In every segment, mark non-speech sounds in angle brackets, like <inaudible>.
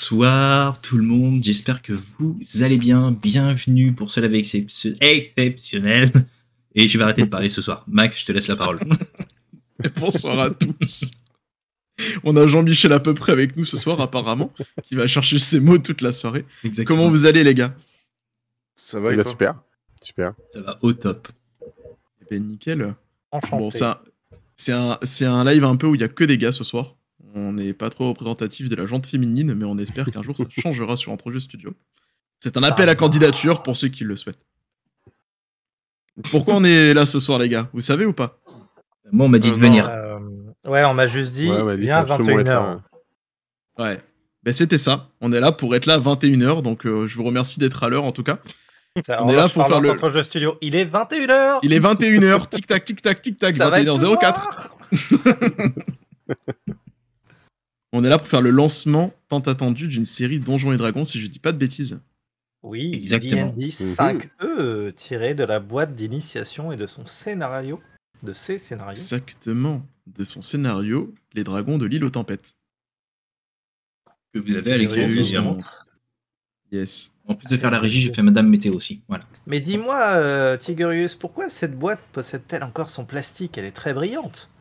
Bonsoir tout le monde, j'espère que vous allez bien. Bienvenue pour ce live excep- exceptionnel. Et je vais arrêter de parler ce soir. Max, je te laisse la parole. Et bonsoir à tous. On a Jean-Michel à peu près avec nous ce soir, apparemment, qui va chercher ses mots toute la soirée. Exactement. Comment vous allez, les gars? Ça va, Il et va toi? Super. Super. Ça va au top. Eh ben, nickel. Enchanté. Bon, c'est un, c'est un, c'est un live un peu où il y a que des gars ce soir. On n'est pas trop représentatif de la jante féminine, mais on espère qu'un jour ça <laughs> changera sur Entrejeux Studio. C'est un Ça appel à candidature pour ceux qui le souhaitent. Pourquoi on est là ce soir, les gars? Vous savez ou pas? Moi, on m'a dit Euh, de non, venir. Euh, ouais, on m'a juste dit, Ouais, ouais, viens à faut absolument 21h. être, Ouais. Ben c'était ça. On est là pour être là à 21h, donc euh, je vous remercie d'être à l'heure en tout cas. Ça, On est là pour faire le- le jeu studio. Il est 21h Il est 21h, tic tac, tic tac, tic tac, 21h04. On est là pour faire le lancement tant attendu d'une série Donjons et Dragons, si je dis pas de bêtises. Oui, Exactement. D&D 5e tiré de la boîte d'initiation et de son scénario, de ses scénarios. Exactement. De son scénario, Les Dragons de l'île aux tempêtes. Que vous avez à l'écran, évidemment. Yes. En plus de faire la régie, j'ai fait Madame Météo aussi. Voilà. Mais dis-moi, euh, Tigurius, pourquoi cette boîte possède-t-elle encore son plastique? Elle est très brillante. <laughs>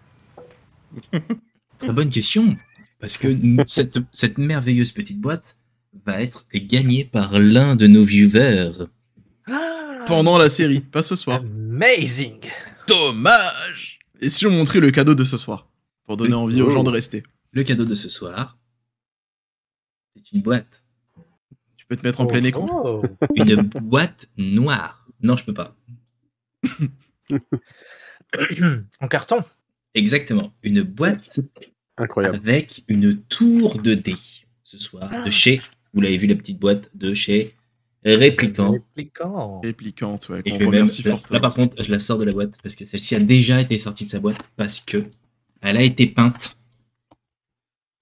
Très bonne question. Parce que <laughs> cette, cette merveilleuse petite boîte va être gagnée par l'un de nos viewers. Pendant la série, pas ce soir. Amazing Dommage Et si on montrait le cadeau de ce soir Pour donner envie aux Oh. gens de rester. Le cadeau de ce soir, c'est une boîte. Tu peux te mettre en plein écran. Oh. Une boîte noire. Non, je peux pas. <coughs> en carton Exactement. Une boîte Incroyable. avec une tour de dés ce soir de chez, vous l'avez vu la petite boîte de chez Répliquant. Répliquant. Réplicante, ouais. Et qu'on je vais même, remercie là, par contre, je la sors de la boîte parce que celle-ci a déjà été sortie de sa boîte parce que elle a été peinte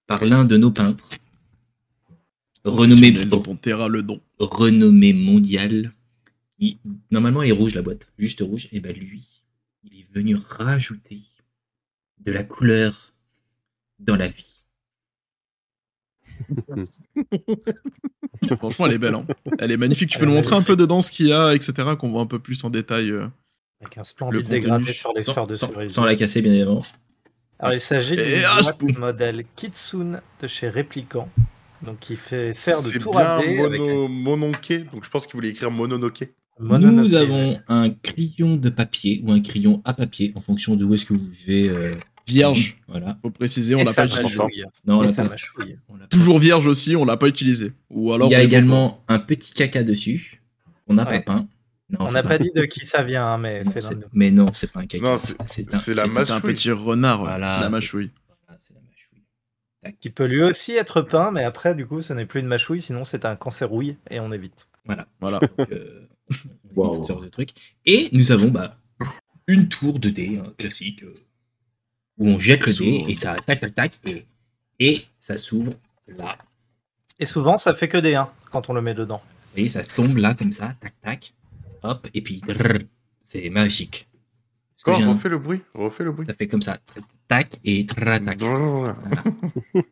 par l'un de nos peintres renommé, Professionnel dont on taira le don. renommé mondial. Qui, normalement, elle est rouge la boîte, juste rouge. Et ben lui, il est venu rajouter de la couleur dans la vie. <laughs> Franchement, elle est belle. hein. Elle est magnifique. Tu peux nous montrer un peu dedans ce qu'il y a, etc. Qu'on voit un peu plus en détail. euh. Avec un Le splendide dégradé sur les de cerise. sans la casser, bien évidemment. Alors, il s'agit d'une ah, modèle Kitsune de chez Répliquant. Donc, qui fait sert de C'est tour bien à dés avec mono, mononké, donc je pense qu'il voulait écrire mononoke. mononoke. Nous avons un crayon de papier ou un crayon à papier en fonction de où est-ce que vous vivez. euh, Vierge, Voilà. faut préciser, on l'a pas utilisé. Non, on l'a pas- on l'a Toujours vierge aussi, on l'a pas utilisé. Ou alors Il y on a également un petit caca dessus. On n'a Ouais. pas peint. Non, On n'a pas dit de qui ça vient, hein, mais Non, c'est l'un c'est-. Mais non, c'est pas un caca. C'est un- c'est un petit renard, ouais. Voilà, c'est la mâchouille. voilà, c'est la mâchouille. Qui peut lui aussi être peint, mais après, du coup, ce n'est plus une mâchouille, sinon c'est un cancérouille et on évite. Voilà. Voilà. Donc, euh, Wow. ce genre de trucs. Et nous avons bah, une tour de dés hein, classique euh, où on jette le dé et ça tac tac tac et, et ça s'ouvre là. Et souvent, ça fait que des 1 quand on le met dedans. Vous voyez, ça tombe là comme ça, tac tac, hop, et puis c'est magique. Quand un- refais le bruit, refais le bruit. ça fait comme ça, tac et tra tac. Drrr.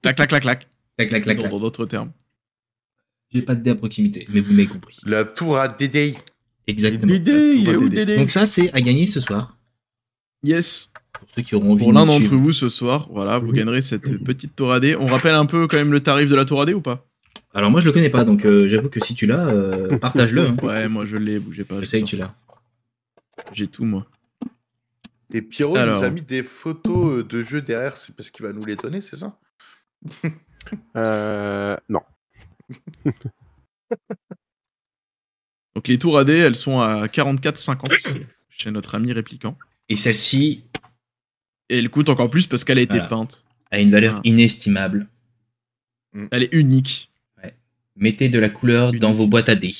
Clac, clac, clac, clac. Clac, clac, clac, Dans d'autres termes. J'ai pas de dé à proximité, mais vous m'avez compris. La tour à Dédé. Exactement. Dédé, il est où. Dédé? Donc ça, c'est à gagner ce soir. Yes. Pour ceux qui auront envie Pour de l'un d'entre vous ce soir, voilà, vous gagnerez cette petite touradée. On rappelle un peu quand même le tarif de la touradée ou pas? Alors moi, je le connais pas, donc euh, j'avoue que si tu l'as, euh, partage-le. hein. <laughs> Ouais, moi je l'ai, bougez pas. Je sais que tu l'as. J'ai tout, moi. Et Pierrot Alors. nous a mis des photos euh, de jeux derrière, c'est parce qu'il va nous les donner, c'est ça? <laughs> Euh, non. <laughs> Donc les touradées, elles sont à 44,50 chez notre ami répliquant. Et celle-ci Et elle coûte encore plus parce qu'elle a été Voilà. peinte. a une valeur inestimable. Elle est unique. Mettez de la couleur dans vos boîtes à dés.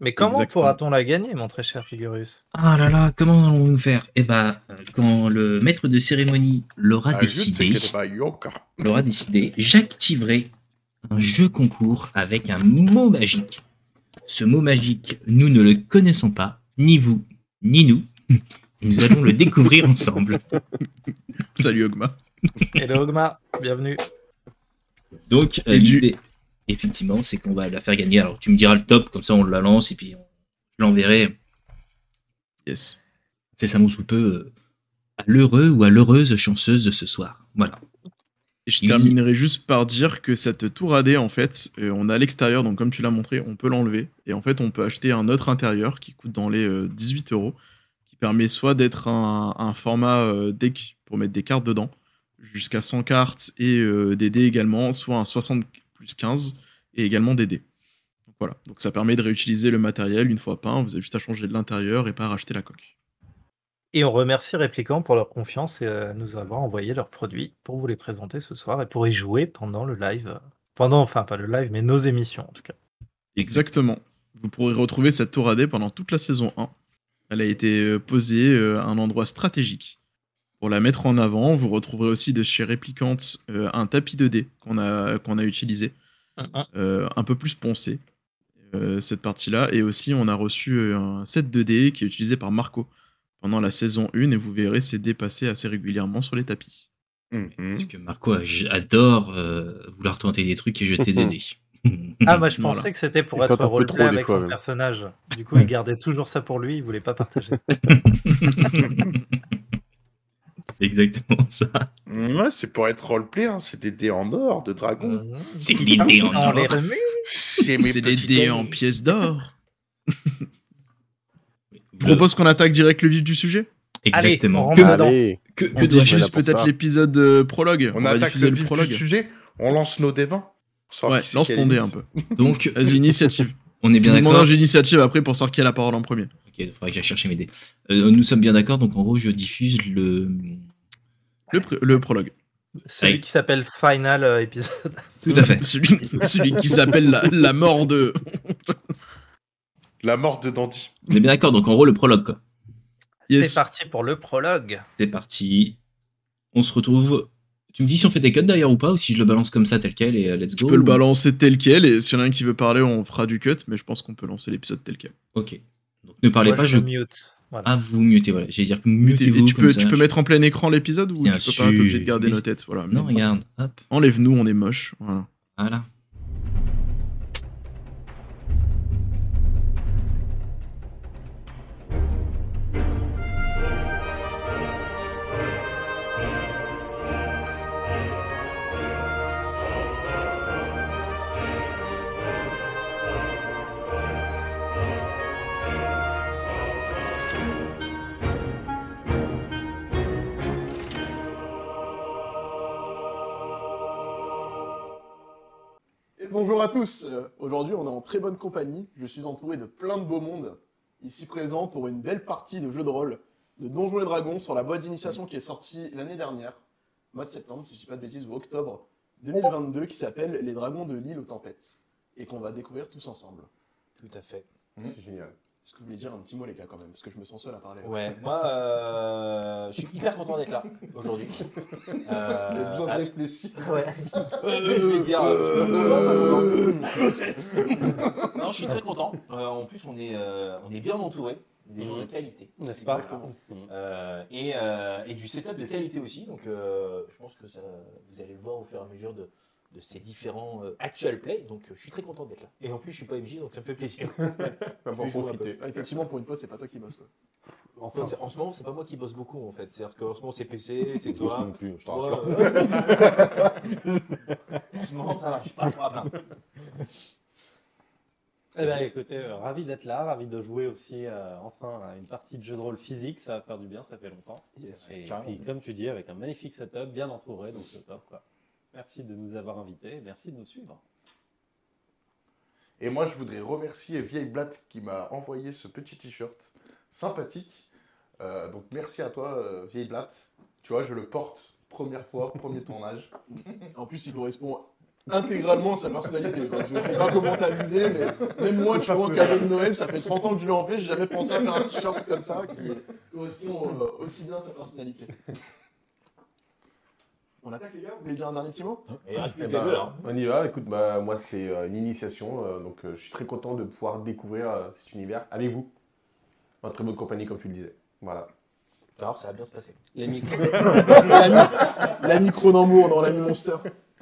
Mais comment pourra-on la gagner, mon très cher Figurus? Ah là là, comment allons-nous faire? Eh bah, quand le maître de cérémonie l'aura Ah, décidé, l'aura décidé, j'activerai un jeu concours avec un mot magique. Ce mot magique, nous ne le connaissons pas, ni vous, ni nous. Nous allons le découvrir ensemble. <laughs> Salut Ogma. Hello Ogma, bienvenue. Donc, euh, du- l'idée, effectivement, c'est qu'on va la faire gagner. Alors, tu me diras le top, comme ça, on la lance et puis on- je l'enverrai Yes. c'est ça sous peu euh, à l'heureux ou à l'heureuse chanceuse de ce soir. Voilà. Et je Il- terminerai juste par dire que cette tour AD, en fait, euh, on a à l'extérieur, donc comme tu l'as montré, on peut l'enlever. Et en fait, on peut acheter un autre intérieur qui coûte dans les euh, 18 euros, qui permet soit d'être un, un format euh, deck pour mettre des cartes dedans, jusqu'à 100 cartes et euh, des dés également, soit un 60 plus 15 et également des dés. Donc voilà, donc ça permet de réutiliser le matériel une fois peint, vous avez juste à changer de l'intérieur et pas à racheter la coque. Et on remercie Répliquant pour leur confiance et euh, nous avoir envoyé leurs produits pour vous les présenter ce soir et pour y jouer pendant le live. Pendant, enfin pas le live, mais nos émissions en tout cas. Exactement. Vous pourrez retrouver cette tour AD pendant toute la saison 1. Elle a été euh, posée euh, à un endroit stratégique. Pour la mettre en avant, vous retrouverez aussi de chez Réplicante euh, un tapis de dés qu'on a, qu'on a utilisé, euh, un peu plus poncé, euh, cette partie-là. Et aussi, on a reçu euh, un set de dés qui est utilisé par Marco pendant la saison 1 et vous verrez ces dés passer assez régulièrement sur les tapis. Mhm. Parce que Marco adore euh, vouloir tenter des trucs et jeter des dés. Ah, moi je <laughs> Voilà. pensais que c'était pour Et être on roleplay des avec fois, son même. personnage. Du coup, <laughs> il gardait toujours ça pour lui, il voulait pas partager. <laughs> Exactement ça. Ouais, c'est pour être roleplay, hein. c'est des dés en or de dragon. C'est les dés en On les or. C'est mes C'est les petits dés amis. en pièces d'or. Je propose qu'on attaque direct le vif du sujet? Exactement. Allez, on que. Allez, que, On que diffuse peut-être ça. l'épisode euh, prologue? On, va attaque diffuser le le vif prologue. du sujet, on lance nos dés 20. pour savoir Ouais, qui c'est lance ton dé un peu. <laughs> Donc, Vas-y, initiative. on est bien d'accord. un initiative après pour savoir qui a la parole en premier. Ok, il faudrait que j'aille chercher mes dés. Euh, nous sommes bien d'accord, donc en gros, je diffuse le. Le, pr- le prologue. Celui Allez. qui s'appelle Final euh, épisode. <laughs> Tout à fait. <laughs> celui, celui qui s'appelle la, la mort de. La mort de Dandy. On est bien d'accord, donc en gros, le prologue, quoi. Yes. C'est parti pour le prologue. C'est parti. On se retrouve. Tu me dis si on fait des cuts d'ailleurs ou pas, ou si je le balance comme ça tel quel et euh, let's go. peux le balancer tel quel et s'il y en a un qui veut parler, on fera du cut, mais je pense qu'on peut lancer l'épisode tel quel. Ok. Donc ne parlez Moi, pas, je je. mute. Voilà. Ah, vous mutez, voilà. J'allais dire que Et mutez-vous tu comme peux, ça. tu peux je- mettre en plein écran l'épisode ou Bien tu peux pas T'es obligé de garder nos têtes. Voilà. Non, regarde. Hop. Enlève-nous, on est moche. Voilà. Voilà. Bonjour à tous. Euh, Aujourd'hui, on est en très bonne compagnie. Je suis entouré de plein de beaux mondes ici présents pour une belle partie de jeu de rôle de Donjons et Dragons sur la boîte d'initiation qui est sortie l'année dernière, mois de septembre, si je dis pas de bêtises, ou octobre 2022, qui s'appelle Les Dragons de l'île aux tempêtes et qu'on va découvrir tous ensemble. Tout à fait. Mhm. C'est génial. Est-ce que vous voulez dire un petit mot, les gars, quand même Parce que je me sens seul à parler. Ouais, moi, euh, je suis hyper content d'être là aujourd'hui. <laughs> J'ai besoin de Euh, réfléchir. <laughs> ouais. Euh, Je vais dire, euh, non, je suis très content. Euh, en plus, on est, euh, on est bien entouré des gens de qualité, n'est-ce pas. Euh, et, euh, et du setup de qualité aussi. Donc, euh, je pense que ça, vous allez le voir au fur et à mesure de, de ces différents euh, actual play. Donc, euh, je suis très content d'être là. Et en plus, je suis pas MJ, donc ça me fait plaisir. <laughs> On va profiter. Ah, effectivement, pour une fois, c'est pas toi qui bosse. Quoi. En, fait, en ce moment, c'est pas moi qui bosse beaucoup en fait. C'est-à-dire qu'en ce moment, c'est PC, c'est toi. non plus, je te Ouais, rassure. <laughs> en ce moment, ça va, je suis pas trop à plaindre. Eh ben, écoutez, euh, ravi d'être là, ravi de jouer aussi euh, enfin à une partie de jeu de rôle physique, ça va faire du bien, ça fait longtemps. Yes, et puis, comme tu dis, avec un magnifique setup, bien entouré, donc c'est top. Quoi. Merci de nous avoir invités, merci de nous suivre. Et moi, je voudrais remercier Vieille Blatte qui m'a envoyé ce petit t-shirt sympathique. Euh, donc, merci à toi, euh, Vieille Blatte. Tu vois, je le porte première fois, premier <laughs> tournage. En plus, il correspond intégralement à sa personnalité. quoi. Je ne sais pas comment t'as visé, mais même moi, tu vois, en cadeau de Noël, ça fait 30 ans que je lui en fais, j'ai jamais pensé à faire un t-shirt comme ça qui correspond euh, aussi bien à sa personnalité. On attaque les gars Vous voulez dire un dernier petit mot? Et Eh ben, deux là. On y va. Écoute, bah, moi, c'est euh, une initiation. euh, donc, euh, je suis très content de pouvoir découvrir euh, cet univers avec vous. En très bonne compagnie, comme tu le disais. Voilà. Alors, ça va bien se passer. Les micros. <laughs> L'ami l'ami Cronenbourg dans l'ami Monster.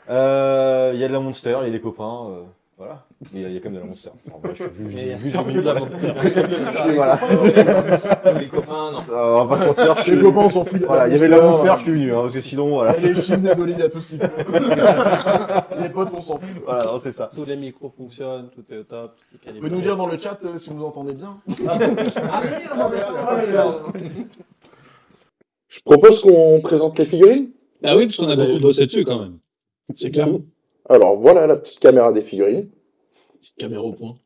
Euh, Il y a de la Monster, il y a des copains. Voilà. Il y, a- il y a quand même de la Monster. En vrai, je suis juste- Mais juste de la Monster. <laughs> <laughs> Voilà. Les copains, non. Euh, on va pas mentir, je suis Les copains, on s'en fout. Voilà, il y avait de la Monster, je suis venu, hein, parce que sinon, voilà. Et les chips, olives, il y a tout ce qu'il faut. <laughs> les potes, on s'en fout. Voilà, c'est ça. Tous les micros fonctionnent, tout est au top, tout est Vous calibré. pouvez nous dire dans le chat euh, si vous entendez bien. Je propose qu'on présente les figurines. Ah oui, parce qu'on a beaucoup bossé dessus quand même. C'est clair. Alors voilà la petite caméra des figurines. Caméra au point.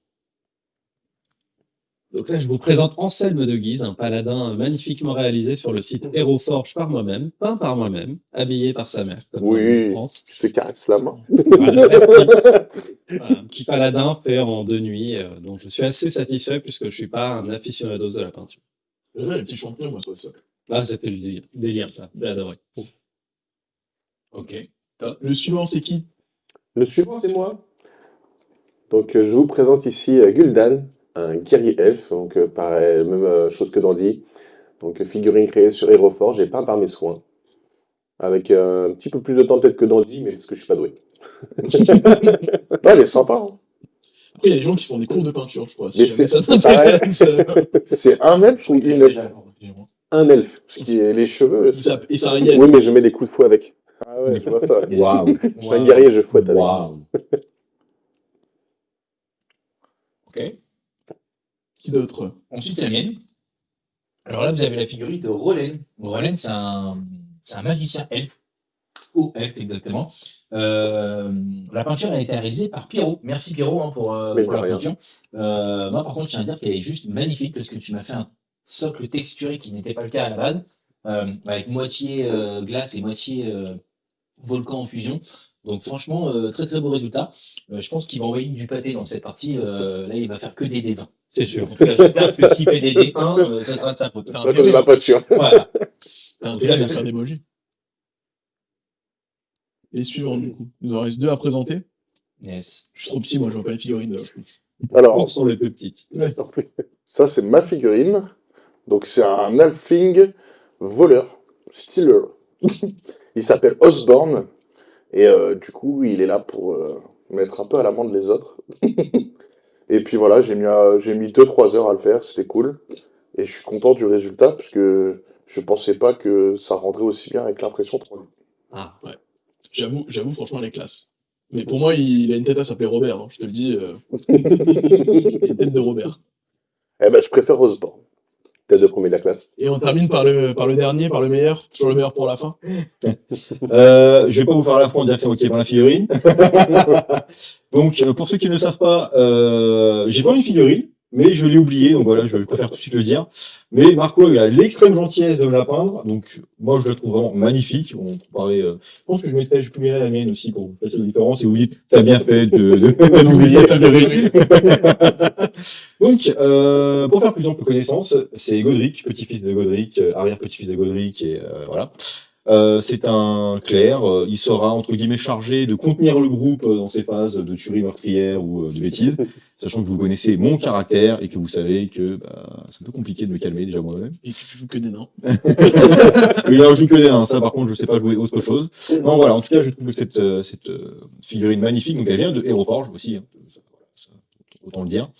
Donc là, je vous présente Anselme de Guise, un paladin magnifiquement réalisé sur le site Héroforge par moi-même, peint par moi-même, habillé par sa mère, comme Oui. Tu te caresses la main. Voilà, <laughs> merci. Voilà, un petit paladin fait en deux nuits, euh, donc je suis assez satisfait puisque je suis pas un aficionados de la peinture. Les petits champignons, moi, sur le sol. Là, c'était le délire, délire, ça, j'ai adoré. Ok. Le suivant, c'est qui? Le suivant, c'est moi. Donc, euh, je vous présente ici euh, Gul'dan, un guerrier elfe, donc euh, pareil, même chose que Dandy. Donc, figurine créée sur Aeroforge et peint par mes soins. Avec un petit peu plus de temps peut-être que Dandy, mais parce que je suis pas doué. <laughs> ouais, elle est sympa. hein. Après, il y a des gens qui font des cours de peinture, je crois. Si <laughs> c'est un elfe ou une elfe Un elfe. Parce qu'il les cheveux. Et ça- et ça régale. Oui, mais je mets des coups de fouet avec. Ouais, je vois ça. Waouh. Je suis un guerrier, je fouette avec. Waouh. Ok. Qui d'autre? Ensuite, la mienne. Alors là, vous avez la figurine de Rolen. Rolen, c'est un, c'est un magicien elfe. Ou elfe, exactement. Euh, la peinture a été réalisée par Pierrot. Merci Pierrot hein, pour, euh, pour la rien. peinture. Euh, moi, par contre, je tiens à dire qu'elle est juste magnifique parce que tu m'as fait un socle texturé qui n'était pas le cas à la base, euh, avec moitié euh, glace et moitié euh, volcan en fusion. Donc franchement, euh, très très beau résultat. Euh, je pense qu'il va envoyer du pâté dans cette partie. Euh, là, il va faire que des D20. C'est sûr. En tout cas, j'espère que s'il fait des D1, euh, ça sera de sa faute. Moi, je ne la pas sûr. Voilà. T'as un bébé, c'est un emoji. Et suivant, du coup. Il nous en reste deux à présenter. Yes. Je suis trop petit, moi, je vois pas les figurines. Alors, sont les plus petites. Ça, c'est ma figurine. Donc, c'est un Alfling voleur, stealer. Il s'appelle Osborne. Et euh, du coup, il est là pour euh, mettre un peu à l'amende les autres. <laughs> et puis voilà, j'ai mis, euh, j'ai mis 2-3 heures à le faire. C'était cool. Et je suis content du résultat parce que je pensais pas que ça rendrait aussi bien avec l'impression 3D. Ah. J'avoue, j'avoue, franchement, les classes. Mais pour moi, il a une tête à s'appeler Robert, hein, je te le dis. euh, <laughs> une tête de Robert. Eh ben, je préfère Osborne. De premier de la classe. Et on termine par le, par le dernier, par le meilleur. Toujours le meilleur pour la fin. <laughs> Euh, je vais pas vous faire l'affront de dire que c'est moi qui ai peint la figurine. <laughs> donc, euh, pour ceux qui ne le savent pas, euh, j'ai pas une figurine, mais je l'ai oublié, donc voilà, je préfère tout de suite le dire. Mais Marco, il a l'extrême gentillesse de me la peindre, donc moi je la trouve vraiment magnifique. On comparait, euh, je pense que je mettrai, je publierai la mienne aussi pour que vous fassiez la différence et vous dites, t'as bien fait de, de, de m'oublier ta figurine. donc, euh, pour faire plus ample connaissance, c'est Godric, petit-fils de Godric, euh, arrière-petit-fils de Godric, et euh, voilà. Euh, c'est un clerc, euh, il sera entre guillemets chargé de contenir le groupe euh, dans ses phases de tuerie meurtrière ou euh, de bêtises, <laughs> sachant que vous connaissez mon caractère et que vous savez que bah, c'est un peu compliqué de me calmer déjà moi-même. Et tu joues que des nains. <laughs> Il en joue que des uns, ça par contre je sais pas jouer autre chose. Non voilà, en tout cas je trouve cette, cette figurine magnifique, donc elle vient de Héroforge aussi, hein, autant le dire.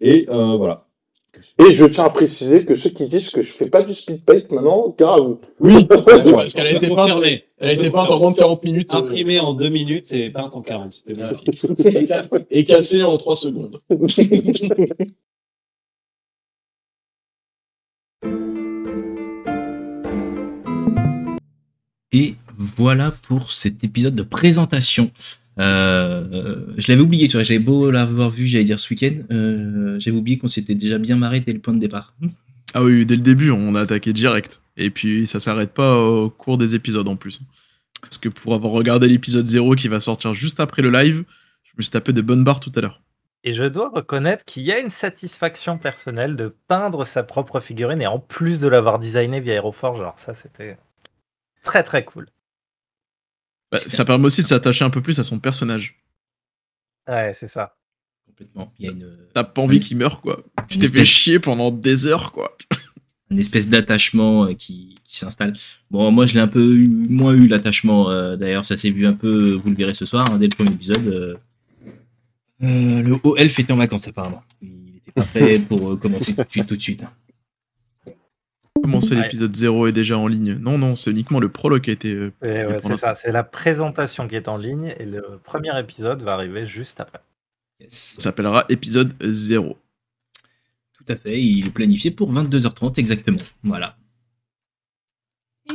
Et euh, voilà. Et je tiens à préciser que ceux qui disent que je fais pas du speed paint maintenant, à vous. Oui, <laughs> parce qu'elle a été peinte, elle a été peinte en moins de 40 minutes. euh, Imprimé en deux minutes et peinte en 40. C'était magnifique. et, ca- et cassée en 3 secondes. Et voilà pour cet épisode de présentation. Euh, euh, je l'avais oublié, tu vois, j'avais beau l'avoir vu, j'allais dire ce week-end, euh, j'avais oublié qu'on s'était déjà bien marré dès le point de départ. Ah oui, dès le début, on a attaqué direct. Et puis ça s'arrête pas au cours des épisodes en plus. Parce que pour avoir regardé l'épisode 0 qui va sortir juste après le live, je me suis tapé de bonnes barres tout à l'heure. Et je dois reconnaître qu'il y a une satisfaction personnelle de peindre sa propre figurine et en plus de l'avoir designé via Aeroforge. Alors ça, c'était très très cool. Bah, ça permet aussi de s'attacher un peu plus à son personnage. Ouais, c'est ça. Complètement. Il y a une, T'as pas envie qu'il meure, quoi. Tu t'es fait chier pendant des heures, quoi. <laughs> une espèce d'attachement euh, qui, qui s'installe. Bon, moi, je l'ai un peu eu- moins eu l'attachement. euh, D'ailleurs, ça s'est vu un peu, vous le verrez ce soir, hein, dès le premier épisode. euh, euh, le haut elfe était en vacances, apparemment. Il était pas prêt pour commencer tout de suite, tout de suite. Comment c'est Ouais. l'épisode 0 est déjà en ligne Non, non, c'est uniquement le prologue qui a été. euh, ouais, c'est ça, c'est la présentation qui est en ligne et le premier épisode va arriver juste après. Yes. Ça s'appellera épisode 0. Tout à fait, il est planifié pour 22h30 exactement. Voilà.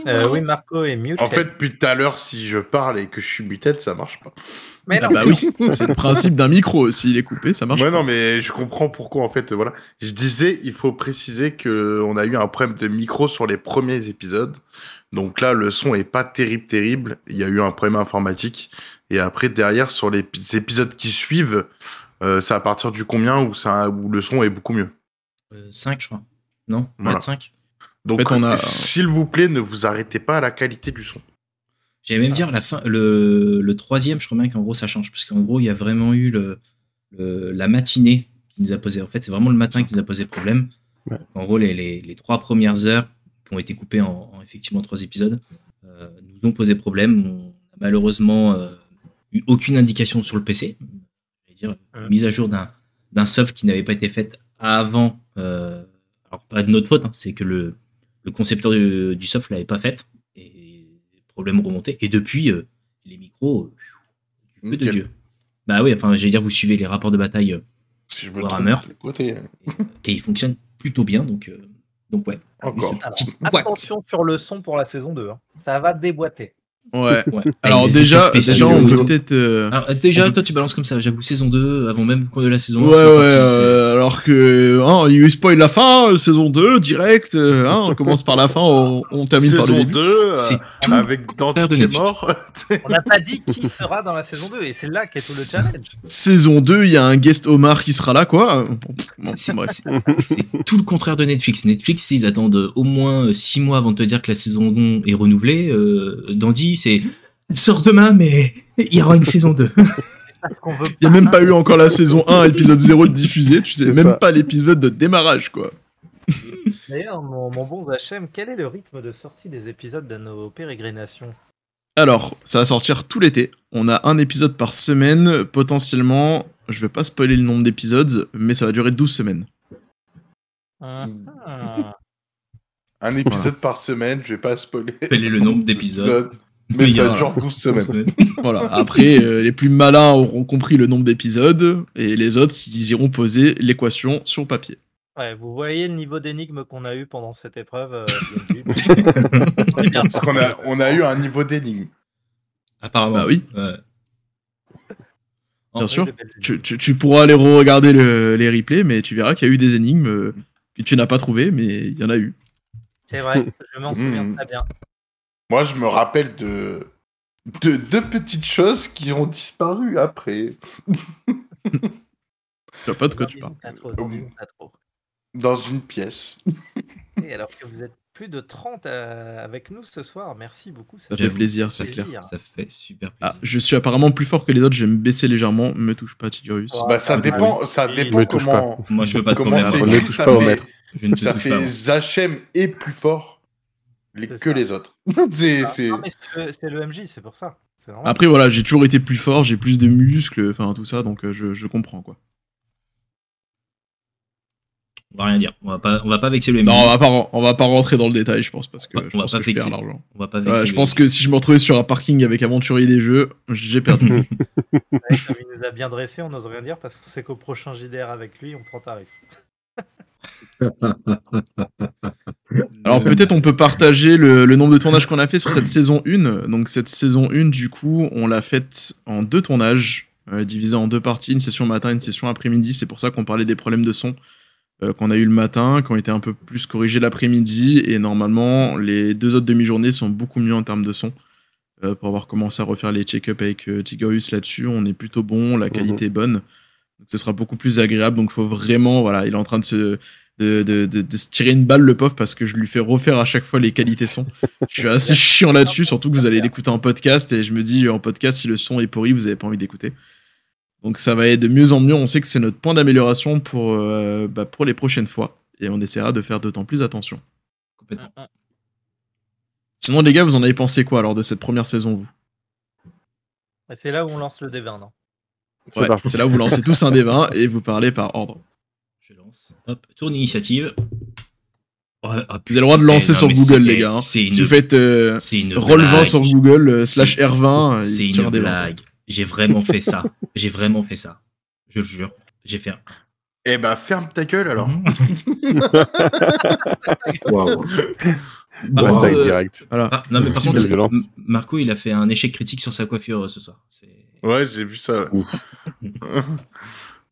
Euh, oui, Marco est mute. En fait, depuis tout à l'heure, si je parle et que je suis muted, ça marche pas. mais Ah non, bah oui, c'est le principe d'un micro. S'il est coupé, ça marche. Ouais, pas. non, mais je comprends pourquoi, en fait, voilà. Je disais, il faut préciser que on a eu un problème de micro sur les premiers épisodes. Donc là, le son est pas terrible, terrible. Il y a eu un problème informatique. Et après, derrière, sur les ép- épisodes qui suivent, euh, c'est à partir du combien où, ça, où le son est beaucoup mieux? 5, je crois. Non? Voilà. 5 Donc, En fait, on a- s'il vous plaît, ne vous arrêtez pas à la qualité du son. J'allais même dire la fin, le, le troisième, je crois bien qu'en gros ça change, parce qu'en gros il y a vraiment eu le, le- la matinée qui nous a posé. En fait, c'est vraiment le matin qui nous a posé problème. Ouais. En gros, les, les, les trois premières heures qui ont été coupées en, en effectivement trois épisodes euh, nous ont posé problème. On a malheureusement euh, eu aucune indication sur le PC. Je veux dire, Ouais. mise à jour d'un d'un soft qui n'avait pas été faite avant. euh, alors pas de notre faute, hein, c'est que le, le concepteur du, du soft l'avait pas faite et problème remonté. Et depuis, euh, les micros, euh, du de. Dieu. Bah oui, enfin, j'allais dire, vous suivez les rapports de bataille euh, Si je me Warhammer. trompe de côté. et ils fonctionnent plutôt bien, donc, euh, donc ouais. Encore. Alors, attention sur le son pour la saison 2. hein. Ça va déboîter. Ouais. Ouais. Alors déjà, déjà, on peut tout. peut-être. euh, Alors, euh, déjà, toi, tu balances comme ça. J'avoue, saison 2, avant même que la saison 1 Ouais, soit ouais, sortie, euh, alors que, hein, il spoil la fin, euh, saison 2, direct, euh, hein, on commence par la fin, on, on termine par le Saison début. 2, euh, C'est tout avec Dante de qui est mort. <laughs> On n'a pas dit qui sera dans la saison 2 et c'est là qu'est tout le challenge. Saison 2, il y a un guest Omar qui sera là, quoi. Bon, C'est- tout le contraire de Netflix. Netflix, ils attendent au moins 6 mois avant de te dire que la saison 1 est renouvelée. Euh, C'est sort demain, mais il y aura une saison 2. Parce qu'on veut Il n'y a même pas eu encore la saison 1, <laughs> épisode 0 de diffusé, tu sais, même ça. pas l'épisode de démarrage, quoi. D'ailleurs, mon, mon bon Zachem, quel est le rythme de sortie des épisodes de nos pérégrinations? Alors, ça va sortir tout l'été. On a un épisode par semaine, potentiellement, je vais pas spoiler le nombre d'épisodes, mais ça va durer 12 semaines. Ah, Un épisode par semaine, je vais pas spoiler. Quel est le nombre d'épisodes <laughs> Mais il y ça a- dure 12 semaines. <laughs> Voilà. Après, euh, les plus malins auront compris le nombre d'épisodes, et les autres, ils iront poser l'équation sur papier. Ouais, vous voyez le niveau d'énigme qu'on a eu pendant cette épreuve. euh. Parce qu'on a, on a eu un niveau d'énigme. Apparemment. Bah oui. Ouais. Bien En- sûr. Tu, tu- tu pourras aller re-regarder le- les replays, mais tu verras qu'il y a eu des énigmes euh, que tu n'as pas trouvées, mais il y en a eu. C'est vrai, je m'en souviens Mmh. très bien. Moi, je me rappelle de, de deux petites choses qui ont disparu après. <laughs> Je vois pas de quoi tu parles. pas trop, pas. Dans une pièce. <laughs> Et alors que vous êtes plus de 30 euh, avec nous ce soir, merci beaucoup. Ça fait plaisir, ça clair. Ça fait super Ah, plaisir. je suis apparemment plus fort que les autres, je vais me baisser légèrement. Me touche pas, Tigurius. Ouais. bah, ça ah, dépend, ça dépend Me comment, Moi, je veux pas de comment écrit. touche Ça pas au fait, maître. Je ne te ça touche fait. Zachem est plus fort les- que ça. les autres. <laughs> c'est, Ah, c'est- non, mais c'est le- c'est le MJ, c'est pour ça. Après, voilà, j'ai toujours été plus fort, j'ai plus de muscles, enfin tout ça, donc euh, je, je comprends quoi. On va rien dire. On va pas, on va pas vexer le MJ. Non, on va pas, on va pas rentrer dans le détail, je pense, parce que On je va pense pas que je perds fixer. l'argent. On va pas Ouais, vexer je pense MJ. que si je me retrouvais sur un parking avec aventurier des jeux, j'ai perdu. <laughs> Ouais, comme il nous a bien dressé, on n'ose rien dire parce qu'on sait qu'au prochain JDR avec lui, on prend tarif. <laughs> <laughs> Alors peut-être on peut partager le, le nombre de tournages qu'on a fait sur cette saison 1. Donc cette saison 1, du coup, on l'a faite en deux tournages, euh, divisés en deux parties, une session matin, une session après-midi. C'est pour ça qu'on parlait des problèmes de son euh, qu'on a eu le matin, qui ont été un peu plus corrigés l'après-midi. Et normalement, les deux autres demi-journées sont beaucoup mieux en termes de son. Euh, pour avoir commencé à refaire les check-up avec Tigorius là-dessus, on est plutôt bon, la qualité est bonne. Donc ce sera beaucoup plus agréable. Donc il faut vraiment, voilà, il est en train de se, de, de, de- de se tirer une balle, le pauvre, parce que je lui fais refaire à chaque fois les qualités son. Je suis assez <laughs> chiant là-dessus, surtout que vous allez l'écouter en podcast. Et je me dis, en podcast, si le son est pourri, vous avez pas envie d'écouter. Donc ça va être de mieux en mieux. On sait que c'est notre point d'amélioration pour, euh, bah, pour les prochaines fois. Et on essaiera de faire d'autant plus attention. Complètement. Sinon, les gars, vous en avez pensé quoi alors de cette première saison, vous? Et C'est là où on lance le D20, non? Ouais, c'est là où vous lancez tous un des 20 et vous parlez par ordre. Je lance. Hop, tour d'initiative. Oh, oh, Vous avez le droit de eh, lancer non, sur Google, c'est- les gars. hein. C'est Si vous une, faites euh, c'est une roll 20 blague. sur Google euh, slash R20, C'est une 20. blague. J'ai vraiment fait ça. <laughs> J'ai vraiment fait ça. Je le jure. J'ai fait un. Eh ben, ferme ta gueule alors. <laughs> Waouh. Par Wow. euh, direct. Voilà. ah, non, mais par contre, Marco, il a fait un échec critique sur sa coiffure euh, ce soir. C'est- Ouais, j'ai vu ça. <laughs>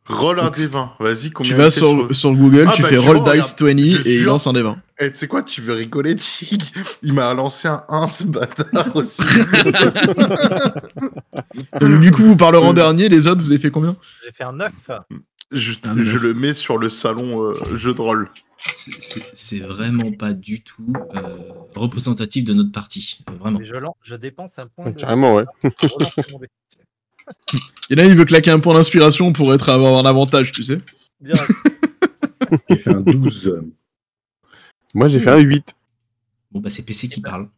Roll un des 20. Vas-y, combien Tu vas sur, sur Google, Ah, tu bah, fais roll dice regarde, 20 je et il lance un des 20. Eh, tu sais quoi, tu veux rigoler, Tig? Il m'a lancé un 1, ce bâtard <laughs> aussi. Donc, du coup, vous parlerez en dernier, les autres, vous avez fait combien? J'ai fait un 9. je, Un je neuf. le mets sur le salon euh, jeu de rôle. c'est- vraiment pas du tout euh, représentatif de notre partie. Euh, Vraiment. Je, dépense un point Ouais, de. carrément, ouais. pour relancer mon dé. <laughs> Il y en a, il veut claquer un point d'inspiration pour être avoir un avantage, tu sais. Direct. <laughs> J'ai fait un 12. Moi, j'ai fait un 8. Bon, bah, c'est PC qui parle.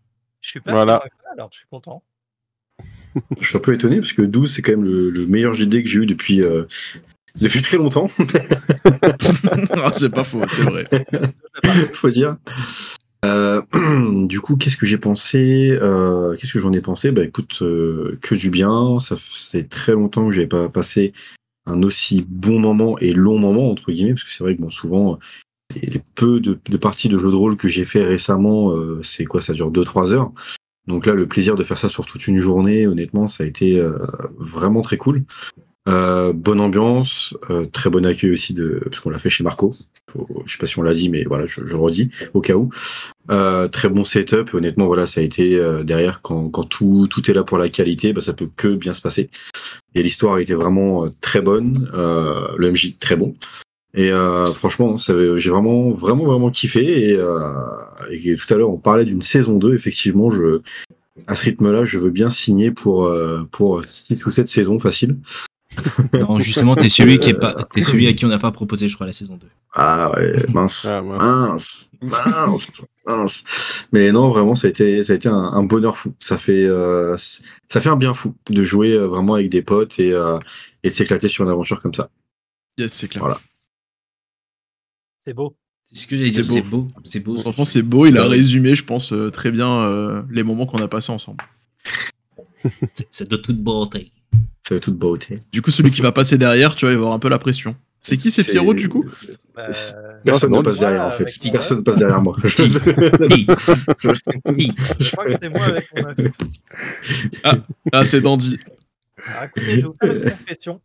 Je suis pas Voilà. sûr, alors je suis content. Je suis un peu étonné parce que 12, c'est quand même le, le meilleur GD que j'ai eu depuis, euh, depuis très longtemps, <laughs> c'est pas faux, c'est vrai. faut dire. Euh, <clears throat> du coup, qu'est-ce que j'ai pensé euh, Qu'est-ce que j'en ai pensé? Bah écoute, euh, que du bien. Ça fait très longtemps que j'avais pas passé un aussi bon moment et long moment entre guillemets, parce que c'est vrai que bon, souvent les, peu de, parties de jeux de rôle que j'ai fait récemment, c'est quoi? Ça dure 2-3 heures. Donc là, le plaisir de faire ça sur toute une journée, honnêtement, ça a été vraiment très cool. Euh, bonne ambiance, euh, très bon accueil aussi de parce qu'on l'a fait chez Marco. Je sais pas si on l'a dit, mais voilà, je, je redis au cas où. Euh, très bon setup. Et honnêtement, voilà, ça a été euh, derrière quand, quand tout tout est là pour la qualité, bah, ça peut que bien se passer. Et l'histoire été vraiment euh, très bonne. Le MJ très bon. Et franchement, j'ai vraiment vraiment vraiment kiffé. Et, et tout à l'heure, on parlait d'une saison 2. Effectivement, je à ce rythme-là, je veux bien signer pour pour 6 ou 7 saisons facile. <laughs> Non, justement, t'es celui, qui est pas, t'es celui à qui on n'a pas proposé, je crois, la saison 2. Ah ouais, mince. Ah, mince. Mince, mince, mince. Mais non, vraiment, ça a été, ça a été un, un bonheur fou. Ça fait, euh, ça fait un bien fou de jouer euh, vraiment avec des potes et, euh, et de s'éclater sur une aventure comme ça. Yes, c'est clair. Voilà. C'est beau. C'est ce que j'allais dire, C'est c'est beau. beau. C'est beau. Franchement, c'est beau. Il a résumé, je pense, euh, très bien euh, les moments qu'on a passés ensemble. C'est- C'est de toute beauté. Ça fait toute beauté. Du coup, celui qui va passer derrière, tu vois, il va avoir un peu la pression. C'est qui, c'est Pierrot, du coup Euh, Personne Non, ne c'est passe derrière, en fait. Personne ne passe derrière moi. <laughs> Je crois que c'est moi avec mon œuf. Ah, c'est Dandy. Alors écoutez, je vais vous faire une confession.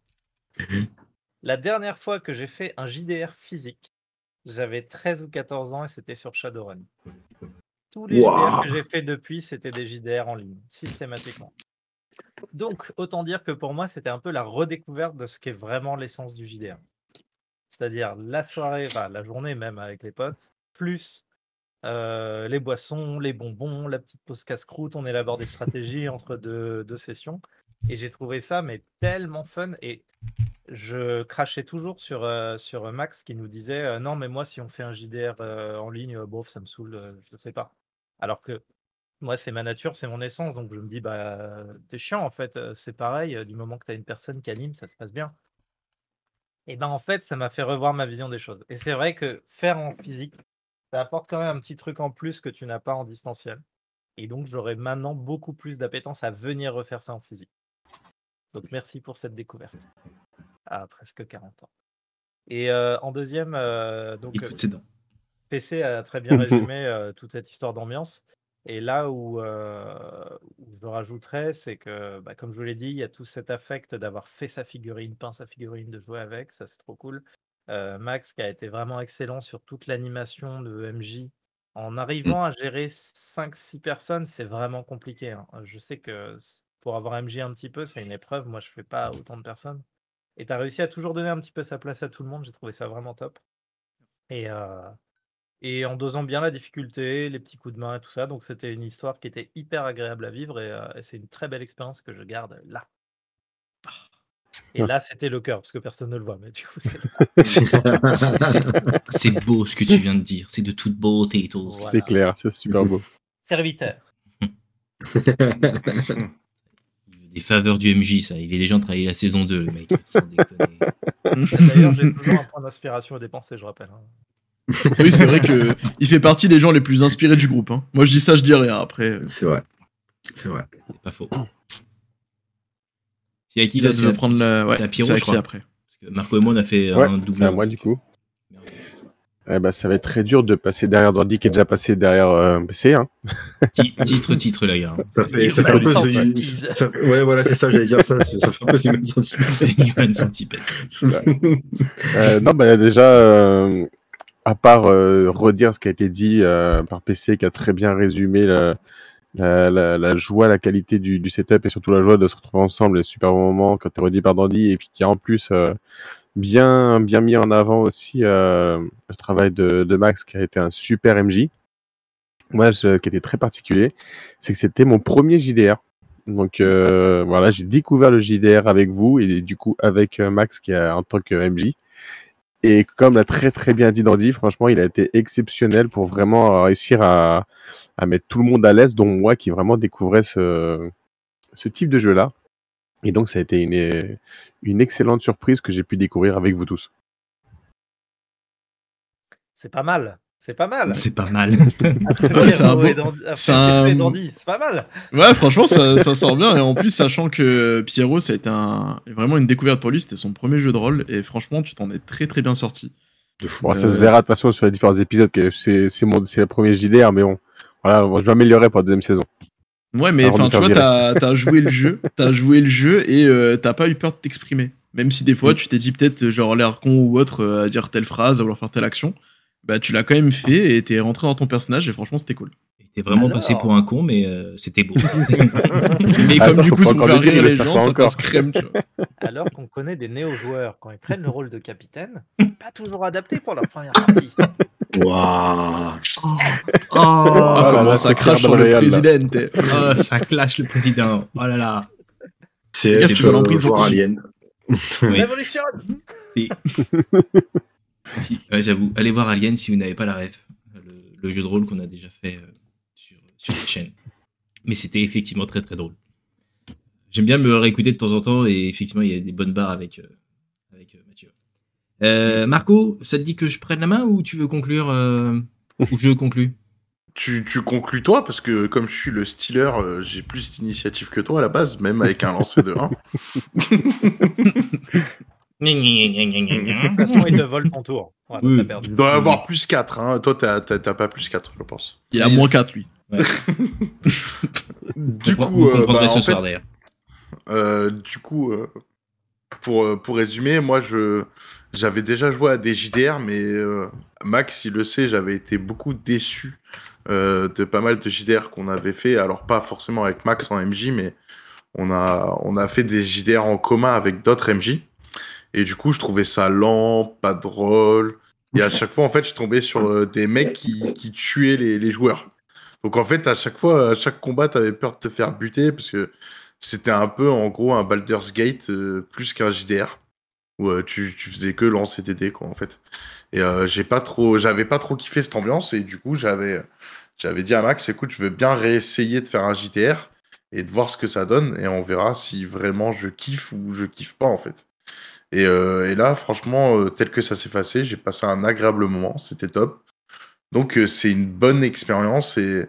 La dernière fois que j'ai fait un JDR physique, j'avais 13 ou 14 ans et c'était sur Shadowrun. Tous les. JDR que j'ai fait depuis, c'était des JDR en ligne, systématiquement. Donc, autant dire que pour moi, c'était un peu la redécouverte de ce qu'est vraiment l'essence du JDR. C'est-à-dire la soirée, la journée même avec les potes, plus euh, les boissons, les bonbons, la petite pause casse-croûte, on élabore des stratégies entre deux, sessions. Et j'ai trouvé ça mais tellement fun. Et je crachais toujours sur, euh, Max qui nous disait euh, non mais moi si on fait un JDR en ligne, bof ça me saoule, je le fais pas. Alors que moi c'est ma nature, c'est mon essence, donc je me dis bah t'es chiant en fait, euh, c'est pareil, euh, du moment que tu as une personne qui anime, ça se passe bien. Et ben en fait ça m'a fait revoir ma vision des choses. Et c'est vrai que faire en physique, ça apporte quand même un petit truc en plus que tu n'as pas en distanciel. Et donc j'aurais maintenant beaucoup plus d'appétence à venir refaire ça en physique. Donc merci pour cette découverte. À presque 40 ans. Et euh, en deuxième, euh, donc Et euh, toutes ses dents. PC a très bien <laughs> résumé euh, toute cette histoire d'ambiance. Et là où, euh, où je le rajouterais, c'est que, bah, comme je vous l'ai dit, il y a tout cet affect d'avoir fait sa figurine, peint sa figurine, de jouer avec, ça c'est trop cool. Euh, Max qui a été vraiment excellent sur toute l'animation de MJ. En arrivant à gérer 5-6 personnes, c'est vraiment compliqué. hein. Je sais que pour avoir MJ un petit peu, c'est une épreuve. Moi, je fais pas autant de personnes. Et tu as réussi à toujours donner un petit peu sa place à tout le monde. J'ai trouvé ça vraiment top. Et, euh, et en dosant bien la difficulté, les petits coups de main et tout ça. Donc, c'était une histoire qui était hyper agréable à vivre. Et, euh, et c'est une très belle expérience que je garde là. Et là, c'était le cœur, parce que personne ne le voit. Mais du coup, c'est <laughs> beau ce que tu viens de dire. C'est de toute beauté, tout. Voilà. C'est clair, c'est super beau. Serviteur. <laughs> Des faveurs du MJ, ça. Il est déjà en train de travailler la saison 2, le mec. Sans déconner. D'ailleurs, j'ai toujours un point d'inspiration à dépenser, je rappelle. Oui, c'est vrai que il fait partie des gens les plus inspirés du groupe. hein. Moi, je dis ça, je dis rien. Après, euh, C'est vrai. C'est vrai. C'est pas faux. C'est à qui là va C'est à, prendre la. Ouais, c'est à Pierrot, c'est je crois. après Parce que Marco et moi, on a fait Ouais, un c'est double. à moi du coup. Eh ben, ça va être très dur de passer derrière Dandy qui est déjà passé derrière euh, PC. Hein. Ti- Titre, titre, les gars. Ça fait, ça fait un peu Centipede. ça- Ouais, voilà, c'est ça, j'allais dire ça. Ça fait un peu ce même sentiment. Human Centipede. Euh, non, bah, déjà, euh, à part euh, redire ce qui a été dit euh, par PC, qui a très bien résumé la, joie, la qualité du, setup et surtout la joie de se retrouver ensemble, les super moments quand t'es redit par Dandy et puis qui a en plus euh, bien, bien mis en avant aussi le travail de, Max qui a été un super MJ. Moi, ce qui était très particulier, c'est que c'était mon premier JDR. Donc voilà, j'ai découvert le JDR avec vous et du coup avec Max qui est en tant que MJ. Et comme l'a très très bien dit Dandy, franchement, il a été exceptionnel pour vraiment réussir à, à mettre tout le monde à l'aise, dont moi qui vraiment découvrais ce, ce type de jeu-là. Et donc ça a été une, une excellente surprise que j'ai pu découvrir avec vous tous. C'est pas mal. C'est pas mal. C'est pas mal. <laughs> Ouais, c'est un Pierrot et un- pas mal. Ouais, franchement, ça, ça sort bien. Et en plus, sachant que Pierrot, ça a été un, vraiment une découverte pour lui. C'était son premier jeu de rôle. Et franchement, tu t'en es très très bien sorti. De fou. Bon, ça Euh, se verra de toute façon sur les différents épisodes, c'est c'est mon c'est le premier JDR, mais bon, voilà, bon, je vais m'améliorer pour la deuxième saison. Ouais, mais enfin, tu vois, t'as t'as joué le jeu, <laughs> t'as joué le jeu et euh, t'as pas eu peur de t'exprimer. Même si des fois, tu t'es dit peut-être genre l'air con ou autre euh, à dire telle phrase, à vouloir faire telle action, bah tu l'as quand même fait et t'es rentré dans ton personnage et franchement, c'était cool. T'es vraiment Alors passé pour un con, mais euh, c'était beau. <laughs> Mais Attends, comme du coup, pas ça dire, rire les gens, pas ça encore. passe crème, tu vois. <laughs> Alors qu'on connaît des néo-joueurs, quand ils prennent le rôle de capitaine, pas toujours adapté pour leur première partie. <laughs> Waouh. Oh, Ah, là comment là, ça crache sur le président. oh, ça clash le président. Oh là là. C'est joueur alien. Oui. Révolution Si, ouais, j'avoue. Allez voir Alien si vous n'avez pas la ref. Le, le jeu de rôle qu'on a déjà fait euh, sur, sur cette chaîne. Mais c'était effectivement très très drôle. J'aime bien me réécouter de temps en temps et effectivement il y a des bonnes barres avec, euh, avec euh, Mathieu. Euh, Marco, ça te dit que je prenne la main ou tu veux conclure euh, ou je conclue? Tu, tu conclus toi, parce que comme je suis le stealer, euh, j'ai plus d'initiative que toi à la base, même avec un lancer de 1. <laughs> De toute façon, ils te volent ton tour. Oui. perdu. Tu dois avoir plus 4, hein. toi t'as pas plus 4, je pense. Il a moins 4 lui. <laughs> Du coup, euh, comprendrez bah, ce en soir fait, d'ailleurs. Euh, du coup, euh, pour, euh, pour résumer, moi, je j'avais déjà joué à des JDR, mais euh, Max, il le sait, j'avais été beaucoup déçu euh, de pas mal de JDR qu'on avait fait. Alors, pas forcément avec Max en MJ, mais on a, on a fait des JDR en commun avec d'autres MJ. Et du coup, je trouvais ça lent, pas drôle. Et à chaque fois, en fait, je tombais sur euh, des mecs qui, tuaient les, joueurs. Donc, en fait, à chaque fois, à chaque combat, t'avais peur de te faire buter parce que c'était un peu, en gros, un Baldur's Gate euh, plus qu'un JDR. Où euh, tu, tu faisais que lancer des dés, quoi, en fait. Et j'ai pas trop, j'avais pas trop kiffé cette ambiance. Et du coup, j'avais, j'avais dit à Max, écoute, je veux bien réessayer de faire un JDR et de voir ce que ça donne. Et on verra si vraiment je kiffe ou je kiffe pas, en fait. Et, euh, et là, franchement, euh, tel que ça s'est passé, j'ai passé un agréable moment. C'était top. Donc, euh, c'est une bonne expérience et,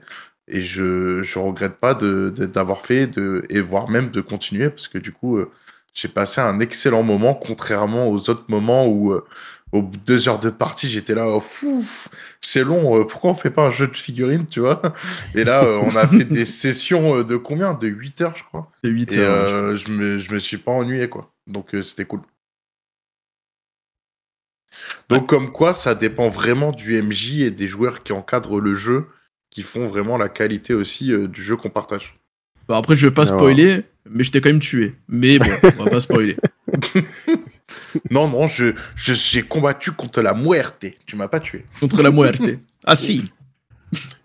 et je, je regrette pas de, de- d'avoir fait de, et voire même de continuer parce que du coup, euh, j'ai passé un excellent moment, contrairement aux autres moments où, au bout de deux heures de partie, j'étais là, oh, c'est long, pourquoi on fait pas un jeu de figurines, tu vois? Et là, on a fait des <laughs> sessions de combien? De 8 heures, je crois. C'est 8 Et heures. euh, je, me, je me suis pas ennuyé, quoi. Donc, euh, c'était cool. Donc, comme quoi, ça dépend vraiment du MJ et des joueurs qui encadrent le jeu, qui font vraiment la qualité aussi euh, du jeu qu'on partage. Après, je vais pas ouais. spoiler, mais je t'ai quand même tué. Mais bon, on va pas <laughs> spoiler. <laughs> Non, non, je, je- j'ai combattu contre la muerte. Tu m'as pas tué. Contre la muerte. Ah si,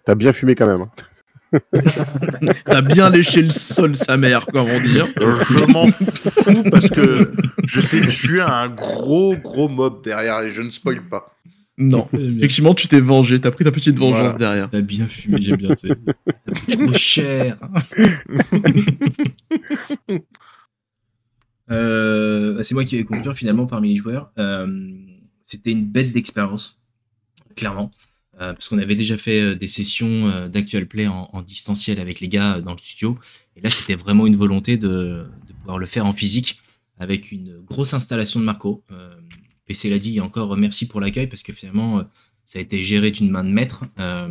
T'as bien fumé quand même. hein. <laughs> t'as bien léché le sol, sa mère, comment dire. Je m'en fous parce que je t'ai tué un gros, gros mob derrière et je ne spoil pas. Non, <laughs> effectivement, tu t'es vengé, t'as pris ta petite vengeance Voilà. derrière. T'as bien fumé, j'aime bien. tu sais. T'as pris trop cher. <laughs> Euh, c'est moi qui vais conclure finalement parmi les joueurs. Euh, C'était une bête d'expérience, clairement. Euh, parce qu'on avait déjà fait euh, des sessions euh, d'actual play en, en distanciel avec les gars dans le studio. Et là, c'était vraiment une volonté de, de pouvoir le faire en physique avec une grosse installation de Marco. Euh, PC l'a dit, encore merci pour l'accueil parce que finalement, ça a été géré d'une main de maître. Euh,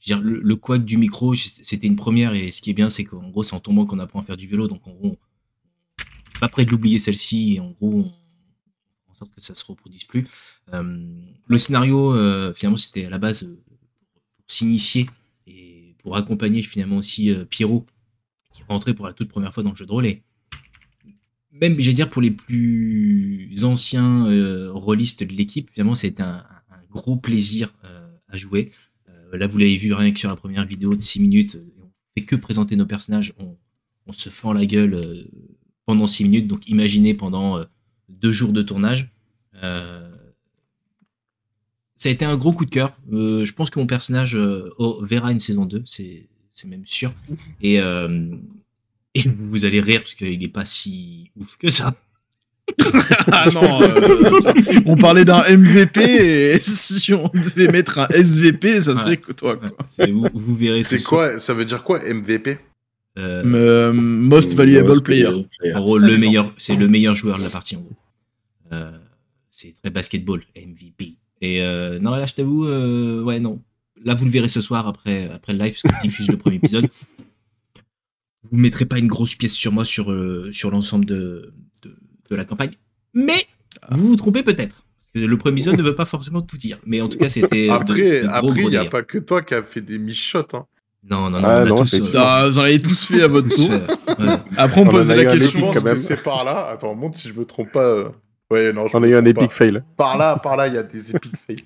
je veux dire, le, le couac du micro, c'était une première et ce qui est bien, c'est qu'en gros, c'est en tombant qu'on apprend à faire du vélo. Donc, en gros, on- pas près de l'oublier celle-ci et en gros, sorte que ça se reproduise plus. Euh, le scénario, euh, finalement, c'était à la base euh, pour s'initier et pour accompagner finalement aussi Pierrot qui rentrait pour la toute première fois dans le jeu de rôle. Et même, j'allais dire, pour les plus anciens euh, rôlistes de l'équipe, finalement, c'était un, gros plaisir à jouer. Là, vous l'avez vu rien que sur la première vidéo de 6 minutes, on fait que présenter nos personnages, on, on se fend la gueule pendant 6 minutes, donc imaginez pendant deux jours de tournage. Euh, ça a été un gros coup de cœur. Euh, je pense que mon personnage euh, oh, verra une saison 2, c'est c'est même sûr. Et, euh, et vous allez rire parce qu'il n'est pas si ouf que ça. <laughs> ah non, euh, <laughs> on parlait d'un MVP et <laughs> si on devait mettre un SVP, ça serait Ouais. que toi. Quoi. Vous, vous verrez C'est quoi Ça veut dire quoi MVP Euh, Euh, most valuable player. En gros, le meilleur, c'est le meilleur joueur de la partie en gros. Euh, c'est très basketball, MVP. Et euh, non, là, je t'avoue, euh, ouais, non. Là, vous le verrez ce soir après, après le live, parce qu'on diffuse le premier épisode. <laughs> Vous mettrez pas une grosse pièce sur moi sur, euh, sur l'ensemble de, de, de la campagne. Mais vous vous trompez peut-être. Le premier épisode ne veut pas forcément tout dire. Mais en tout cas, c'était. Après, il n'y a pas que toi qui a fait des michottes. Hein. Non, non, non, Ah, on non, tous, euh, Ah, vous en avez tous fait à votre <laughs> tour. ouais. Après, on On pose la question. épique, pense quand que même. c'est par là. Attends, montre si je me trompe pas. euh. Ouais, non, je J'en ai eu un trompe epic pas. fail. Par là, par là, il y a des épiques fails.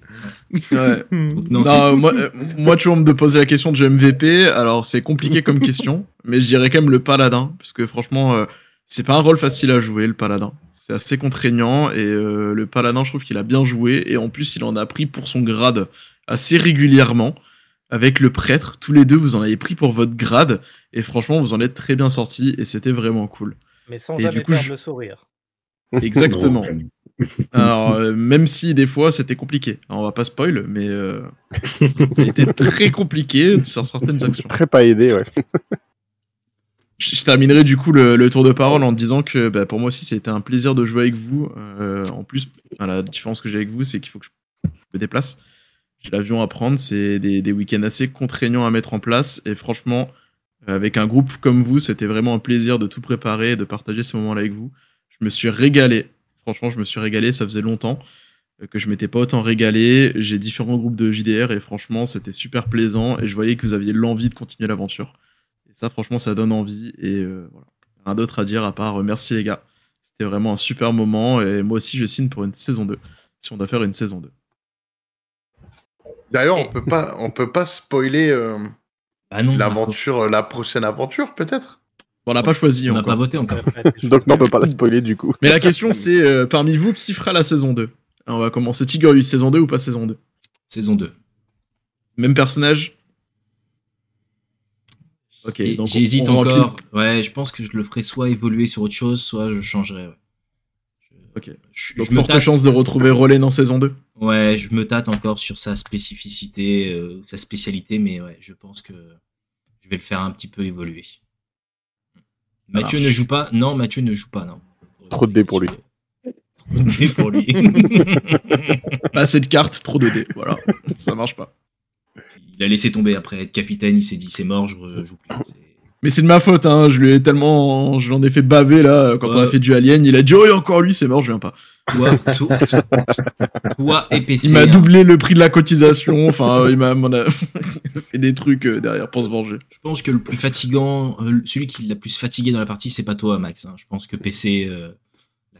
Ouais. Donc, <laughs> non, moi, euh, moi, tu on me poser la question de MVP. Alors, c'est compliqué comme <laughs> question, mais je dirais quand même le paladin, parce que franchement, euh, c'est pas un rôle facile à jouer, le paladin. C'est assez contraignant, et euh, le paladin, je trouve qu'il a bien joué, et en plus, il en a pris pour son grade assez régulièrement. Avec le prêtre, tous les deux, vous en avez pris pour votre grade, et franchement, vous en êtes très bien sortis, et c'était vraiment cool. Mais sans Et jamais du coup, perdre je- le sourire. <laughs> Exactement. Alors, euh, même si des fois c'était compliqué. Alors, on va pas spoil, mais euh, été <laughs> très compliqué sur certaines actions. Très pas aidé, ouais. Je, je terminerai du coup le, le tour de parole en disant que bah, pour moi aussi c'était un plaisir de jouer avec vous. Euh, en plus, enfin, la différence que j'ai avec vous, c'est qu'il faut que je me déplace. J'ai l'avion à prendre, c'est des, week-ends assez contraignants à mettre en place. Et franchement, euh, avec un groupe comme vous, c'était vraiment un plaisir de tout préparer et de partager ces moments-là avec vous. Je me suis régalé. Franchement, je me suis régalé. Ça faisait longtemps euh, que je m'étais pas autant régalé. J'ai différents groupes de JDR et franchement, c'était super plaisant. Et je voyais que vous aviez l'envie de continuer l'aventure. Et ça, franchement, ça donne envie. Et euh, voilà. Rien d'autre à dire à part merci les gars. C'était vraiment un super moment. Et moi aussi, je signe pour une saison 2. Si on doit faire une saison 2. D'ailleurs, on peut pas, on peut pas spoiler euh, Ah non, l'aventure, euh, la prochaine aventure, peut-être? Bon, on n'a pas choisi on n'a encore. pas voté encore. Donc non, on peut pas la spoiler du coup. Mais la question, c'est euh, parmi vous, qui fera la saison 2 Alors, On va commencer. Tigorus, saison 2 ou pas saison 2 Saison 2. Même personnage? Ok, J'hésite remplit- encore. Ouais, je pense que je le ferai soit évoluer sur autre chose, soit je changerai. Ouais. Ok. Je, Donc, je forte chance de retrouver Rolen en saison 2. Ouais, je me tâte encore sur sa spécificité, euh, sa spécialité, mais ouais, je pense que je vais le faire un petit peu évoluer. Mathieu marche. ne joue pas. Non, Mathieu ne joue pas, non. Trop de dés pour lui. Trop de dés pour lui. Pas <laughs> assez de cartes, trop de dés. Voilà, ça marche pas. il a laissé tomber après être capitaine, il s'est dit c'est mort, je rejoue plus. Mais c'est de ma faute, hein. Je lui ai tellement. Je l'en ai fait baver là quand on a fait du Alien. Il a dit Oh, et encore lui, c'est mort, je viens pas. Toi, toi, toi et PC. Il m'a hein. doublé le prix de la cotisation. Enfin, il m'a <laughs> fait des trucs euh, derrière pour se venger. Je pense que le plus fatigant, euh, celui qui l'a plus fatigué dans la partie, c'est pas toi, Max. hein. Je pense que PC euh,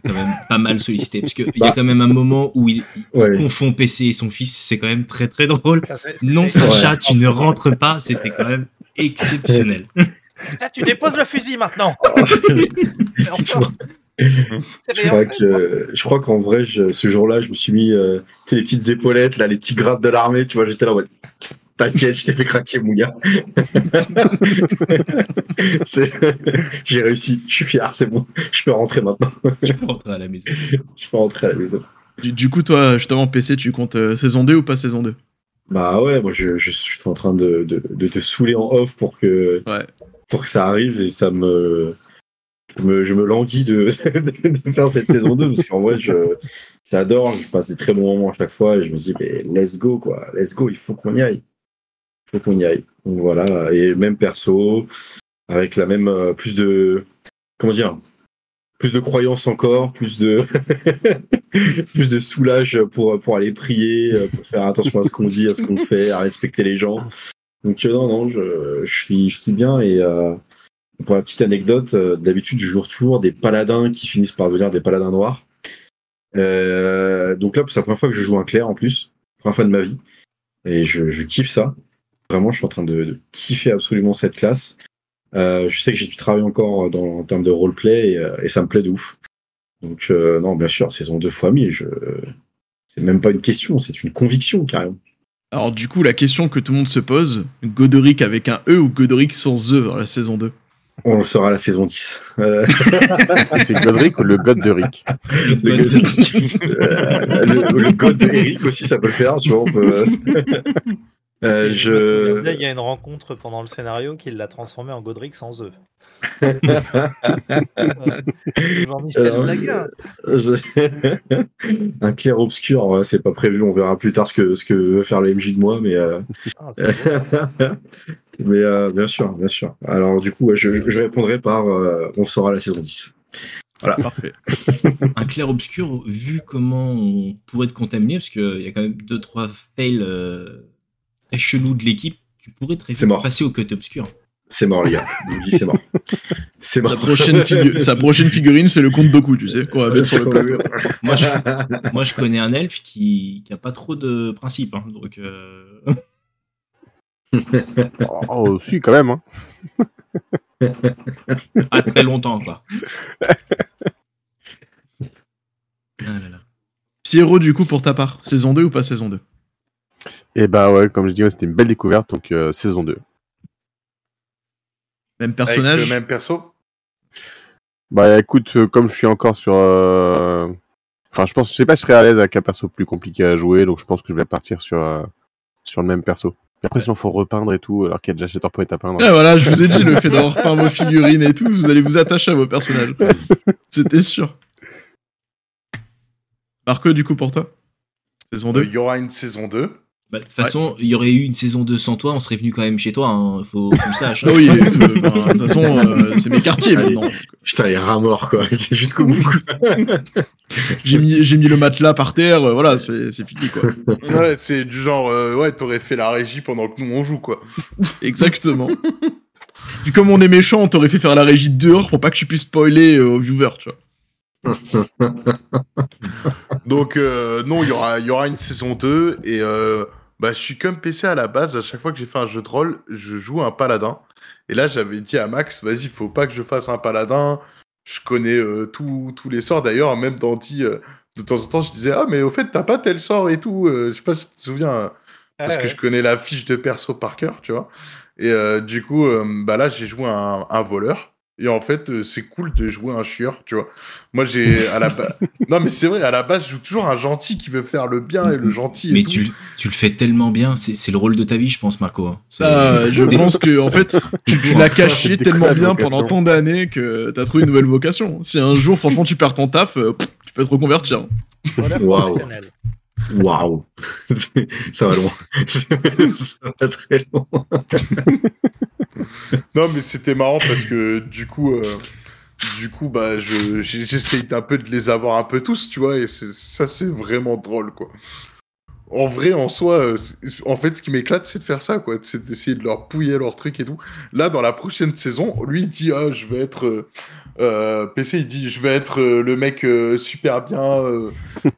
l'a quand même pas mal sollicité. Parce qu'il y a Bah. quand même un moment où il, il Ouais. confond PC et son fils. C'est quand même très très drôle. Non, Sacha, tu ne rentres pas. C'était quand même exceptionnel. <laughs> Ah, tu déposes le fusil maintenant. <laughs> <laughs> Enfin, Je crois que, je crois qu'en vrai, je- ce jour-là, je me suis mis, euh, les petites épaulettes, là, les petits grades de l'armée, tu vois, j'étais là, ouais. T'inquiète, je t'ai fait craquer, mon gars. <laughs> J'ai réussi, je suis fier, c'est bon. Je peux rentrer maintenant. Tu peux rentrer à la maison. <laughs> Je peux rentrer à la maison. Du, du coup, toi, justement, PC, tu comptes euh, saison 2 ou pas saison 2 Bah ouais, moi je, je suis en train de, de, de te saouler en off pour que, Ouais. pour que ça arrive et ça me. Je me, je languis <laughs> de, faire cette saison 2 parce qu'en vrai, je, j'adore, je passe des très bons moments à chaque fois et je me dis, mais let's go quoi, let's go, il faut qu'on y aille. Il faut qu'on y aille. Donc voilà, et même perso, avec la même. euh, plus de. Comment dire plus de croyance encore, plus de <laughs> plus de soulage pour pour aller prier, pour faire attention à ce qu'on dit, à ce qu'on fait, à respecter les gens. Donc euh, non non, je, je suis je suis bien et euh, pour la petite anecdote, euh, d'habitude je joue toujours des paladins qui finissent par devenir des paladins noirs. Euh, donc là c'est la première fois que je joue un clerc en plus, première fois de ma vie et je, kiffe ça. Vraiment, je suis en train de, kiffer absolument cette classe. Euh, je sais que j'ai du travail encore en termes de roleplay et, ça me plaît de ouf. Donc non, bien sûr, saison 2 fois 1000, je... c'est même pas une question, c'est une conviction carrément. Alors, du coup, la question que tout le monde se pose Godoric avec un E ou Godoric sans E dans la saison 2 On le saura à la saison 10. Euh, <laughs> c'est Godric ou le God de Rick le, euh, le- le god de Eric aussi, ça peut le faire, tu vois. On peut... Euh, <laughs> je... bien, il y a une rencontre pendant le scénario qui l'a transformé en Godric sans eux. <laughs> Euh, je- un clair obscur, c'est pas prévu, on verra plus tard ce que, ce que veut faire le MJ de moi, mais, euh, Ah, mais euh, bien sûr, bien sûr. Alors du coup, ouais, je, je répondrai par euh, on saura la saison 10. Voilà. Parfait. un clair obscur, vu comment on pourrait te contaminer, parce qu'il y a quand même deux trois fails euh, très chelous de l'équipe, tu pourrais très mort. passer au côté obscur. C'est mort, les gars. Je vous dis, c'est mort. C'est mort. Sa prochaine, figu- <laughs> sa prochaine figurine, c'est le compte Doku, tu sais, qu'on va mettre sur le plateau. Moi je, moi, je connais un elfe qui, qui a pas trop de principes, hein, donc. Oh, oh, si, quand même. Hein. à <laughs> très longtemps, quoi. Ah là là. Pierrot, du coup, pour ta part, saison 2 ou pas saison 2 Et bah ouais, comme je dis, ouais, c'était une belle découverte, donc euh, saison 2. Même Avec personnage le même perso? Bah écoute, euh, comme je suis encore sur... euh, Enfin, je pense, je sais pas je serais à l'aise avec un perso plus compliqué à jouer, donc je pense que je vais partir sur, euh, sur le même perso. Et après, sinon, faut repeindre et tout, alors qu'il y a déjà Shatterpoint à peindre. Ah voilà, je vous ai dit, le fait d'avoir peint vos figurines et tout, vous allez vous attacher à vos personnages. <laughs> C'était sûr. Marco, du coup, pour toi Saison 2 Il y aura une saison 2. Bah, de toute façon, il y aurait eu une saison 2 sans toi, on serait venu quand même chez toi, hein, faut que tu le saches. hein. Ah <laughs> oui, enfin, de toute façon, euh, c'est mes quartiers <laughs> maintenant. Putain, les rats morts, quoi. C'est jusqu'au bout. J'ai mis, j'ai mis le matelas par terre, euh, voilà, c'est c'est fini quoi. <laughs> Ouais, c'est du genre, euh, ouais, t'aurais fait la régie pendant que nous on joue, quoi. <laughs> Exactement. Puis comme on est méchant, on t'aurait fait faire la régie dehors pour pas que tu puisses spoiler euh, aux viewers, tu vois. <laughs> Donc, euh, non, il y aura, y aura une saison 2. Et bah, je suis comme PC à la base. À chaque fois que j'ai fait un jeu de rôle, je joue un paladin. Et là, j'avais dit à Max, vas-y, faut pas que je fasse un paladin. Je connais euh, tous tous les sorts. D'ailleurs, même dans D, euh, de temps en temps, je disais, ah, mais au fait, t'as pas tel sort et tout. Euh, je sais pas si tu te souviens. euh, parce Ouais, que ouais. je connais la fiche de perso par cœur, tu vois. Et du coup, bah là, j'ai joué un, un voleur. Et en fait, euh, c'est cool de jouer un chieur, tu vois. Moi, j'ai à la base. <laughs> non, mais c'est vrai, à la base, je joue toujours un gentil qui veut faire le bien et le gentil. et Mais tout. tu, tu le fais tellement bien, c'est c'est le rôle de ta vie, je pense, Marco. hein. Ah, je pense que en fait, <laughs> tu, tu l'as caché tellement bien pendant tant d'années que t'as trouvé une nouvelle vocation. Si un jour, franchement, tu perds ton taf, euh, pff, tu peux te reconvertir. Waouh. Waouh. <laughs> ça va loin. ça va très loin. <laughs> Non, mais c'était marrant parce que du coup, euh, du coup, bah, je j'essaye un peu de les avoir un peu tous, tu vois, et ça, c'est vraiment drôle, quoi. En vrai, en soi, euh, en fait, ce qui m'éclate, c'est de faire ça, quoi. C'est d'essayer de leur pouiller leur truc et tout. Là, dans la prochaine saison, lui, il dit, ah, je vais être, euh, PC, il dit, je vais être le mec super bien,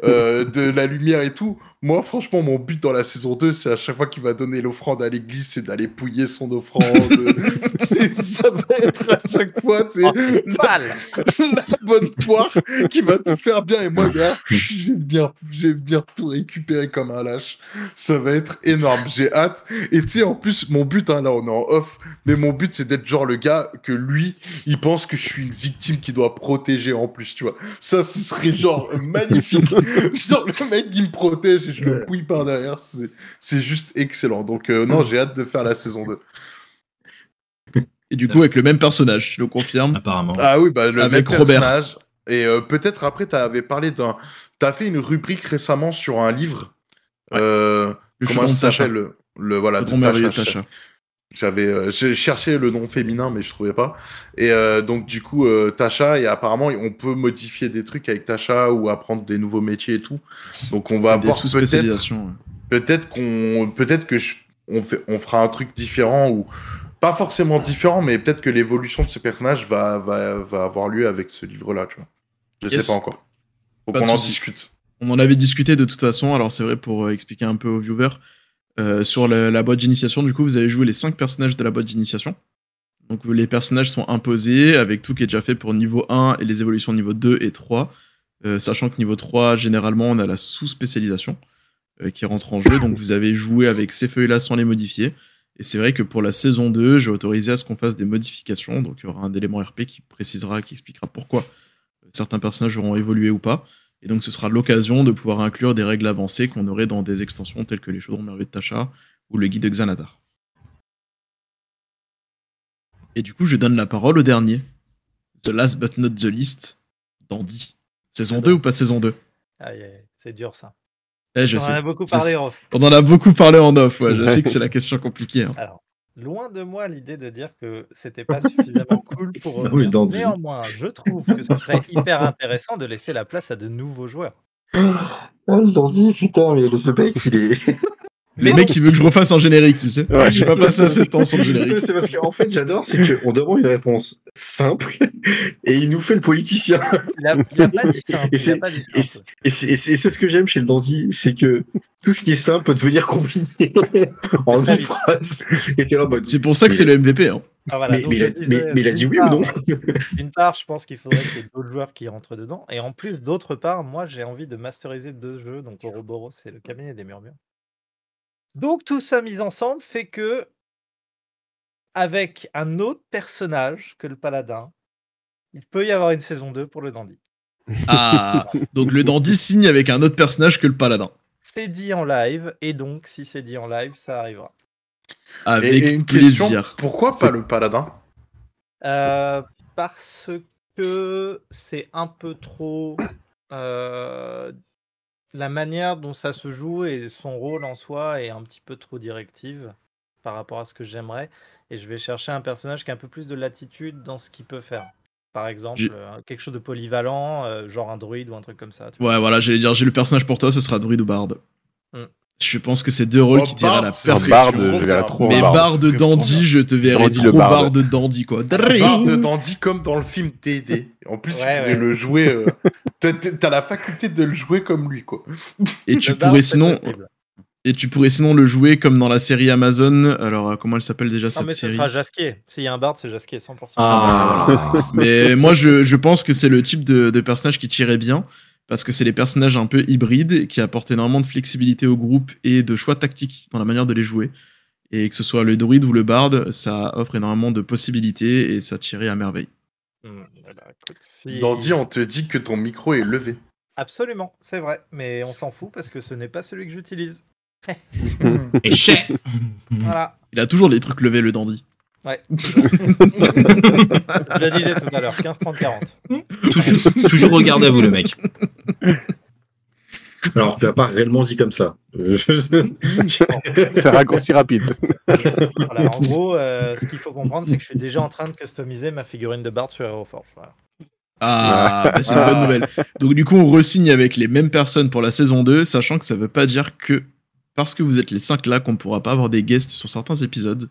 de la lumière et tout. Moi, franchement, mon but dans la saison 2, c'est à chaque fois qu'il va donner l'offrande à l'église, c'est d'aller pouiller son offrande. <laughs> <laughs> Ça va être à chaque fois, tu sais, Oh, c'est la, <laughs> la bonne poire qui va tout faire bien. Et moi, gars, je vais venir, je vais venir tout récupérer comme un lâche. Ça va être énorme. J'ai hâte. Et tu sais, en plus, mon but, hein, là, on est en off, mais mon but, c'est d'être genre le gars que lui, il pense que je suis une victime qui doit protéger en plus, tu vois. Ça, ce serait genre magnifique. genre le mec qui me protège je le pouille par derrière. C'est c'est juste excellent. Donc, euh, non, j'ai hâte de faire la saison 2. Et du coup, avec le même personnage, tu le confirmes? Apparemment. Ah oui, bah, le Avec même Robert. personnage. Et euh, peut-être après, tu avais parlé d'un. Tu as fait une rubrique récemment sur un livre. Euh, Le comment ça s'appelle le, le- voilà, Le de Chaudron J'avais euh, j'ai cherché le nom féminin, mais je trouvais pas. Et euh, donc, du coup, euh, Tasha, et apparemment, on peut modifier des trucs avec Tasha ou apprendre des nouveaux métiers et tout. Donc, on va avoir peut-être ouais. peut-être qu'on peut-être que je- on fait on fera un truc différent ou pas forcément différent mais peut-être que l'évolution de ce personnage va, va, va avoir lieu avec ce livre là tu vois je Yes. sais pas encore faut qu'on en discute On en avait discuté de toute façon, alors c'est vrai pour euh, expliquer un peu aux viewers. Euh, sur la, boîte d'initiation, du coup, vous avez joué les 5 personnages de la boîte d'initiation. Donc les personnages sont imposés avec tout qui est déjà fait pour niveau 1 et les évolutions niveau 2 et 3. euh, sachant que niveau 3, généralement, on a la sous-spécialisation euh, qui rentre en jeu. Donc vous avez joué avec ces feuilles-là sans les modifier. Et c'est vrai que pour la saison 2, j'ai autorisé à ce qu'on fasse des modifications. Donc il y aura un élément RP qui précisera, qui expliquera pourquoi certains personnages auront évolué ou pas. Et donc, ce sera l'occasion de pouvoir inclure des règles avancées qu'on aurait dans des extensions telles que les chaudrons merveilleux de Tasha ou le guide de Xanatar. Et du coup, je donne la parole au dernier. The last but not the least, Dandy. Saison 2 ou pas saison 2 Aïe, aïe, c'est dur ça. Eh, je On en a beaucoup parlé en off. On en a beaucoup parlé en off, ouais. Je <laughs> sais que c'est la question compliquée. hein. Alors, loin de moi l'idée de dire que c'était pas <laughs> suffisamment cool pour Oui, revenir. Dandy. Néanmoins, je trouve que ce serait <laughs> hyper intéressant de laisser la place à de nouveaux joueurs. Ah, le dandy, putain, mais le mec, il est. Le mec, il veut que je refasse un générique, tu sais. Je vais pas passer assez de temps sur le <laughs> générique. C'est parce qu'en fait, j'adore, c'est qu'on demande une réponse simple <laughs> et il nous fait le politicien. Il a, il a pas dit simple. Et c'est c'est- c'est- c'est- c'est ce que j'aime chez le dandy, c'est que tout ce qui est simple peut devenir compliqué <laughs> en une phrase. Et t'es là en mode. C'est pour ça que c'est le MVP. Hein. Ah, voilà, Mais, donc mais je il a, disais, mais- mais il a dit d'une oui ou part- non D'une part, je pense qu'il faudrait qu'il y ait d'autres joueurs qui rentrent dedans. Et en plus, d'autre part, moi, j'ai envie de masteriser deux jeux. Donc, Ouroboros et le cabinet des murmures. Donc, tout ça mis ensemble fait que, avec un autre personnage que le paladin, il peut y avoir une saison 2 pour le dandy. Ah, donc le Dandy signe avec un autre personnage que le Paladin. C'est dit en live. Et donc, si c'est dit en live, ça arrivera. Avec et, et une plaisir. question pourquoi pas le paladin? Euh, parce que c'est un peu trop euh, la manière dont ça se joue et son rôle en soi est un petit peu trop directive par rapport à ce que j'aimerais. Et je vais chercher un personnage qui a un peu plus de latitude dans ce qu'il peut faire. Par exemple, euh, quelque chose de polyvalent, euh, genre un druide ou un truc comme ça. tu vois. Ouais, voilà, j'allais dire, j'ai le personnage pour toi, ce sera Druid ou Bard. Hmm. Je pense que c'est deux rôles Oh, qui tirent à la perfection. Bard, je verrais trop Mais Bard. Bard C'est Dandy, je te verrai Dandy trop le Bard. Bard Dandy, quoi. Bard Dring Dandy comme dans le film D&D. En plus, Ouais, pourrait ouais. le jouer. euh, t'as- la faculté de le jouer comme lui, quoi. Et tu pourrais sinon, et tu pourrais sinon le jouer comme dans la série Amazon. Alors, euh, comment elle s'appelle déjà Non, cette mais ce série sera Jasquier. S'il y a un Bard, c'est Jasquier, 100%. Ah, Mais moi, je, je pense que c'est le type de, de personnage qui tirait bien. Parce que c'est les personnages un peu hybrides qui apportent énormément de flexibilité au groupe et de choix tactiques dans la manière de les jouer. Et que ce soit le druide ou le bard, ça offre énormément de possibilités et ça tirait à merveille. Hmm, voilà, écoute, si- Dandy, on te dit que ton micro est levé. Absolument, c'est vrai. Mais on s'en fout parce que ce n'est pas celui que j'utilise. <laughs> Et chais Voilà. Il a toujours les trucs levés, le dandy. Ouais. <laughs> Je le disais tout à l'heure, 15, 30, 40. toujours, toujours au garde à vous, le mec. Alors, tu l'as pas réellement dit comme ça. <laughs> C'est raccourci rapide. Voilà, en gros, euh, ce qu'il faut comprendre, c'est que je suis déjà en train de customiser ma figurine de Bard sur Aeroforge. Voilà. Ah, bah, c'est une bonne nouvelle. Donc du coup, on resigne avec les mêmes personnes pour la saison 2, sachant que ça veut pas dire que parce que vous êtes les 5 là qu'on ne pourra pas avoir des guests sur certains épisodes.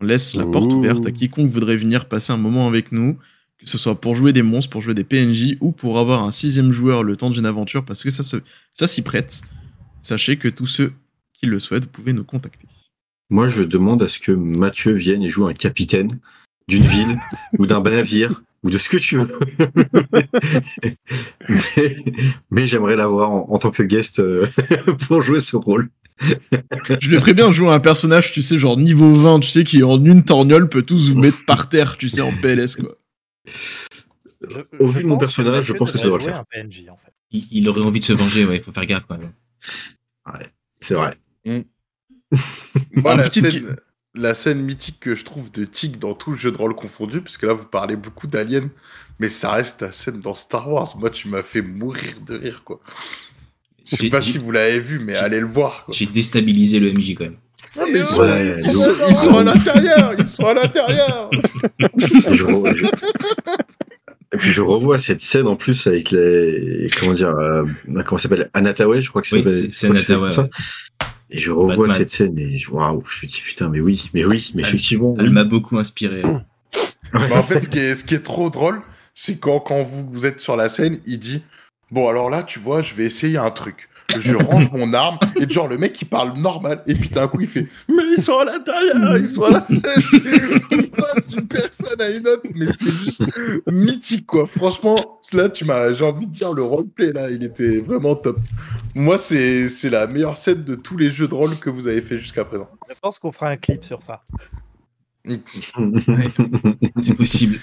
On laisse la porte ouverte à quiconque voudrait venir passer un moment avec nous que ce soit pour jouer des monstres, pour jouer des PNJ ou pour avoir un sixième joueur le temps d'une aventure, parce que ça se, ça s'y prête. Sachez que tous ceux qui le souhaitent, vous pouvez nous contacter. Moi, je demande à ce que Mathieu vienne et joue un capitaine d'une ville ou d'un navire ou de ce que tu veux. <laughs> mais mais j'aimerais l'avoir en, en tant que guest euh, <laughs> pour jouer ce rôle. <laughs> Je le ferais bien jouer un personnage, tu sais, genre niveau 20, tu sais, qui en une torgnole peut tous vous mettre par terre, tu sais, en PLS, quoi. Je- Au vu de mon personnage, je pense que ça doit le faire. un PNJ, en fait. Il, il aurait envie de se venger, ouais, faut faire gaffe quand même. C'est vrai. <laughs> Moi, Un la, petit- scène, la scène mythique que je trouve de Tig dans tout le jeu de rôle confondu, puisque là vous parlez beaucoup d'Alien, mais ça reste la scène dans Star Wars. Moi, tu m'as fait mourir de rire, quoi. Je sais pas si vous l'avez vu, mais allez le voir. J'ai déstabilisé le MJ quand même. Mais ils sont, Ouais, ils sont- de ils sont à l'intérieur, ils sont à l'intérieur. Et, <laughs> je re- je- Et puis je revois cette scène en plus avec les comment dire euh, comment ça s'appelle Anataway je crois que Oui, c'est c'est- c'est. Et je revois Batman. cette scène et je- waouh je me dis putain mais oui mais oui mais Elle- effectivement Elle oui. m'a beaucoup inspiré. Mais en fait, ce qui est, ce qui est trop drôle, c'est quand, quand vous, vous êtes sur la scène, il dit Bon, alors là, tu vois, je vais essayer un truc. Je range mon arme, et genre, le mec, il parle normal, et puis d'un coup, il fait Mais ils sont à l'intérieur, ils sont à l'intérieur. <laughs> Il passe d'une personne à une autre, mais c'est juste mythique, quoi. Franchement, là, tu m'as, j'ai envie de dire, le roleplay, là, il était vraiment top. Moi, c'est c'est la meilleure scène de tous les jeux de rôle que vous avez fait jusqu'à présent. Je pense qu'on fera un clip sur ça. <laughs> C'est possible.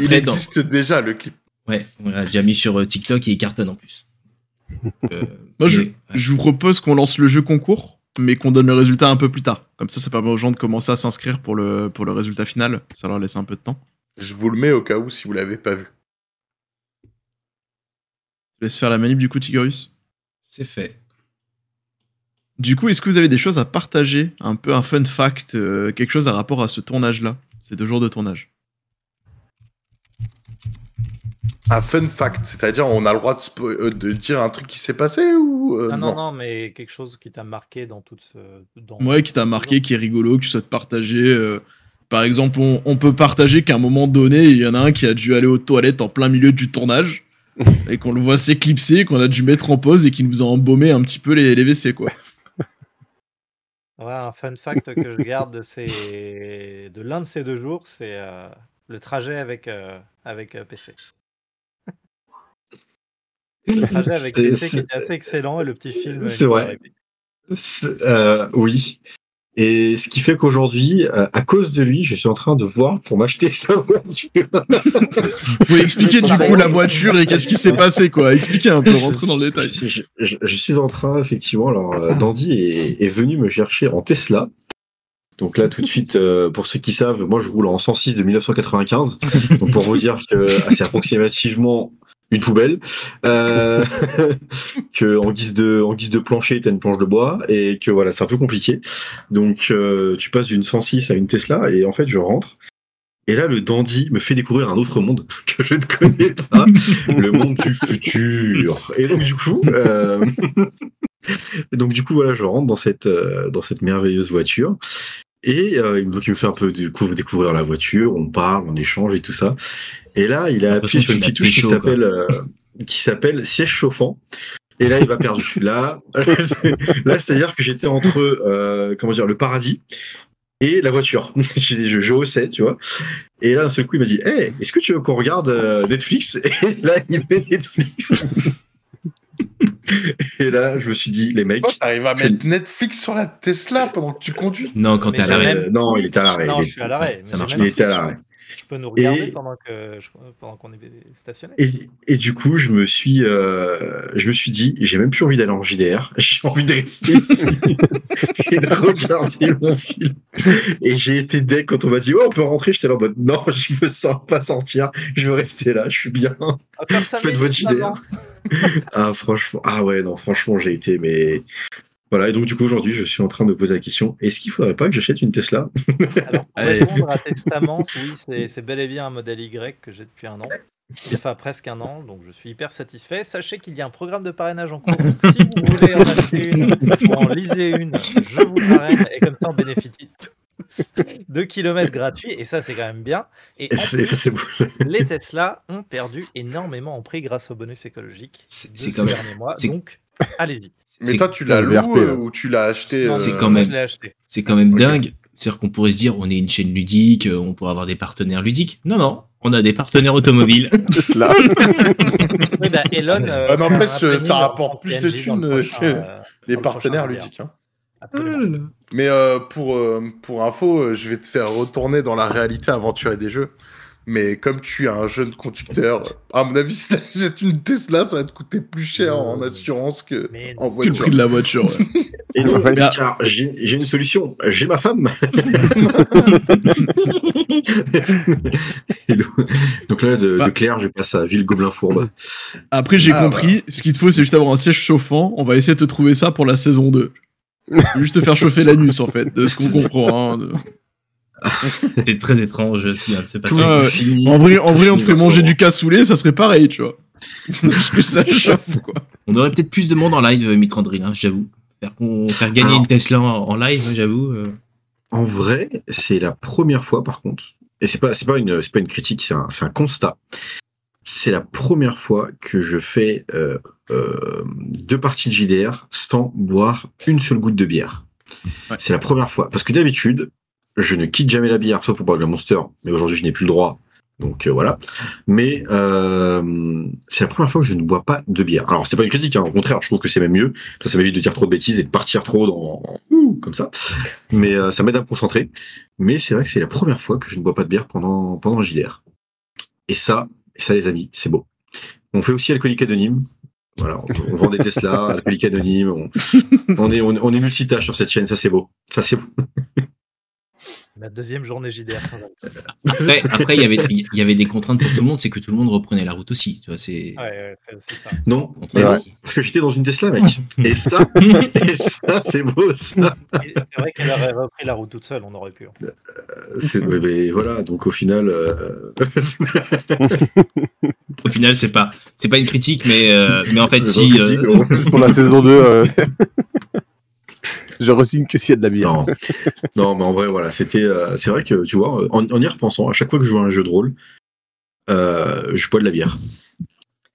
il dans... existe déjà, le clip. Ouais, on l'a déjà mis sur euh, TikTok et il cartonne en plus. Euh, <laughs> Moi, je, ouais. je vous propose qu'on lance le jeu concours, mais qu'on donne le résultat un peu plus tard. Comme ça, ça permet aux gens de commencer à s'inscrire pour le, pour le résultat final. Ça leur laisse un peu de temps. Je vous le mets au cas où si vous l'avez pas vu. Je laisse faire la manip du coup, Tigorus. C'est fait. Du coup, est-ce que vous avez des choses à partager? Un peu un fun fact, euh, quelque chose à rapport à ce tournage-là Ces deux jours de tournage. Un fun fact, c'est-à-dire on a le droit de, euh, de dire un truc qui s'est passé ou euh, Ah non, non, mais quelque chose qui t'a marqué dans toute ce. Dans... Ouais, qui t'a marqué, qui est rigolo, que tu souhaites partager. euh, par exemple, on, on peut partager qu'à un moment donné, il y en a un qui a dû aller aux toilettes en plein milieu du tournage. <laughs> et qu'on le voit s'éclipser, qu'on a dû mettre en pause et qui nous a embaumé un petit peu les, les WC, quoi. Ouais, un fun fact que je garde de, ces... de l'un de ces deux jours, c'est euh, le trajet avec, euh, avec euh, PC. <laughs> Avec C'est- PC qui était assez excellent et le petit film. C'est vrai. euh, oui. Et ce qui fait qu'aujourd'hui, euh, à cause de lui, je suis en train de voir pour m'acheter sa voiture. Vous pouvez expliquer du coup la voiture et qu'est-ce qui s'est passé, quoi. Expliquez un peu, rentrez dans le détail. Je, je- je- je suis en train, effectivement, alors euh, Dandy est, est venu me chercher en Tesla. Donc là, tout de suite, euh, pour ceux qui savent, moi je roule en 106 de 1995. Donc pour vous dire que ah, c'est approximativement une poubelle. Euh, <laughs> que en guise de en guise de plancher, t'as une planche de bois et que voilà, c'est un peu compliqué. Donc euh, tu passes d'une 106 à une Tesla et en fait je rentre. Et là, le dandy me fait découvrir un autre monde <laughs> que je ne connais pas, le monde du futur. Et donc du coup, euh, et <laughs> donc du coup voilà, je rentre dans cette euh, dans cette merveilleuse voiture. Et euh, donc il me fait un peu découvrir la voiture, on parle, on échange et tout ça. Et là, il a appuyé sur une petite touche qui s'appelle euh, qui s'appelle siège chauffant. Et là, il va perdu. <laughs> Là, <laughs> là, c'est-à-dire que j'étais entre euh, comment dire le paradis et la voiture. <laughs> J'ai- je, je haussais, tu vois. Et là, d'un seul coup, il m'a dit Hey, est-ce que tu veux qu'on regarde Netflix? Et là, il met Netflix. Et là, je me suis dit Les mecs. T'arrives à mettre Netflix sur la Tesla pendant que tu conduis Non, quand t'es à l'arrêt. Euh, non, il était à l'arrêt. Non, il je est- suis à l'arrêt. ça marche Il était à l'arrêt. Tu peux nous regarder Et- pendant que je- pendant qu'on est stationné. Et, et du coup, je me suis, euh, je me suis dit, j'ai même plus envie d'aller en JDR. <laughs> J'ai envie de rester ici <laughs> et de regarder <laughs> mon film. Et j'ai été deck quand on m'a dit, ouais, on peut rentrer. J'étais là en mode, non, je veux pas sortir. Je veux rester là. Je suis bien. Faites votre. JDR. Ah, franchement, ah ouais, non, franchement, j'ai été, mais voilà. Et donc, du coup, aujourd'hui, je suis en train de me poser la question, est-ce qu'il faudrait pas que j'achète une Tesla? Alors, pour répondre à Testament, oui, c'est- bel et bien un modèle Y que j'ai depuis un an. Enfin, presque un an, donc je suis hyper satisfait. Sachez qu'il y a un programme de parrainage en cours. Donc, si vous voulez en acheter une ou en liser une, je vous parraine et comme ça on bénéficie, 2 km gratuits, et ça, c'est quand même bien. Et ça, beau. ça. les Tesla ont perdu énormément en prix grâce au bonus écologique C'est de c'est ces quand même. derniers mois. c'est- Donc, allez-y. Mais c'est- toi, tu l'as loué VRP, là. ou tu l'as acheté Non, c'est euh, quand même-. C'est quand même dingue. C'est-à-dire qu'on pourrait se dire, on est une chaîne ludique, euh, on pourrait avoir des partenaires ludiques. Non, non, on a des partenaires automobiles. <laughs> Tesla. Oui, bah, Elon. euh, Ah, n'empêche, ça rapporte plus de le thunes, euh, prochain, que euh, les le partenaires ludiques. hein. Absolument. Mais euh, pour, euh, pour info, euh, je vais te faire retourner dans la réalité aventurée des jeux. Mais comme tu es un jeune conducteur, à mon avis, <laughs> si t'achètes une Tesla, ça va te coûter plus cher en assurance que Mais en Que le voiture. prix de la voiture. ouais. <laughs> Et non, Ouais. car j'ai une solution. J'ai ma femme. <laughs> Donc, là, de, de Bah. Claire, je passe à Ville Gobelin Fourbe. Après, j'ai Ah, compris. Ce qu'il te faut, c'est juste avoir un siège chauffant. On va essayer de te trouver ça pour la saison 2. juste te faire chauffer l'anus, en fait, de ce qu'on comprend. hein, de- <laughs> C'est très étrange ce qui vient de se passer. Ah ouais. fini. En vrai, en vrai, on te fait manger du cassoulet, ça serait pareil, tu vois. <laughs> Que ça chauffe, quoi. On aurait peut-être plus de monde en live, euh, Mitrandril, hein, j'avoue. Faire, gagner Alors- une Tesla en, en live, j'avoue. euh. En vrai, c'est la première fois, par contre, et c'est pas, c'est pas une, c'est pas une critique, c'est un, c'est un constat. C'est la première fois que je fais euh, euh, deux parties de JDR sans boire une seule goutte de bière. Ouais. C'est la première fois. Parce que d'habitude, je ne quitte jamais la bière, sauf pour boire de la Monster. Mais aujourd'hui, je n'ai plus le droit. Donc euh, voilà. Mais euh, c'est la première fois que je ne bois pas de bière. Alors c'est pas une critique, hein. au contraire, je trouve que c'est même mieux. Ça, ça m'évite de dire trop de bêtises et de partir trop dans comme ça. Mais euh, ça m'aide à me concentrer. Mais c'est vrai que c'est la première fois que je ne bois pas de bière pendant pendant un JDR. Et ça, et ça les amis, c'est beau. On fait aussi alcoolique anonyme. Voilà, on, on vend des Tesla, alcoolique anonyme. On, on est on, on est multitâche sur cette chaîne, ça c'est beau. Ça c'est beau. Ma deuxième journée JDR. Après, après, il y avait, il y avait des contraintes pour tout le monde, c'est que tout le monde reprenait la route aussi. Tu vois, c'est. Ouais, ouais, c'est c'est ça. Non, mais parce que j'étais dans une Tesla, mec. <laughs> Et ça, et ça, c'est beau, ça. C'est vrai qu'elle aurait repris la route toute seule, on aurait pu. hein. C'est- mais- mais voilà, donc au final, euh, <laughs> Au final, c'est pas, c'est pas une critique, mais, euh, mais en fait, C'est <laughs> si. euh, critique, Pour la saison 2, euh, je resigne que s'il y a de la bière. non, non, mais en vrai, voilà, c'était, euh, c'est vrai que tu vois, en, en y repensant, à chaque fois que je joue à un jeu de rôle, euh, je bois de la bière.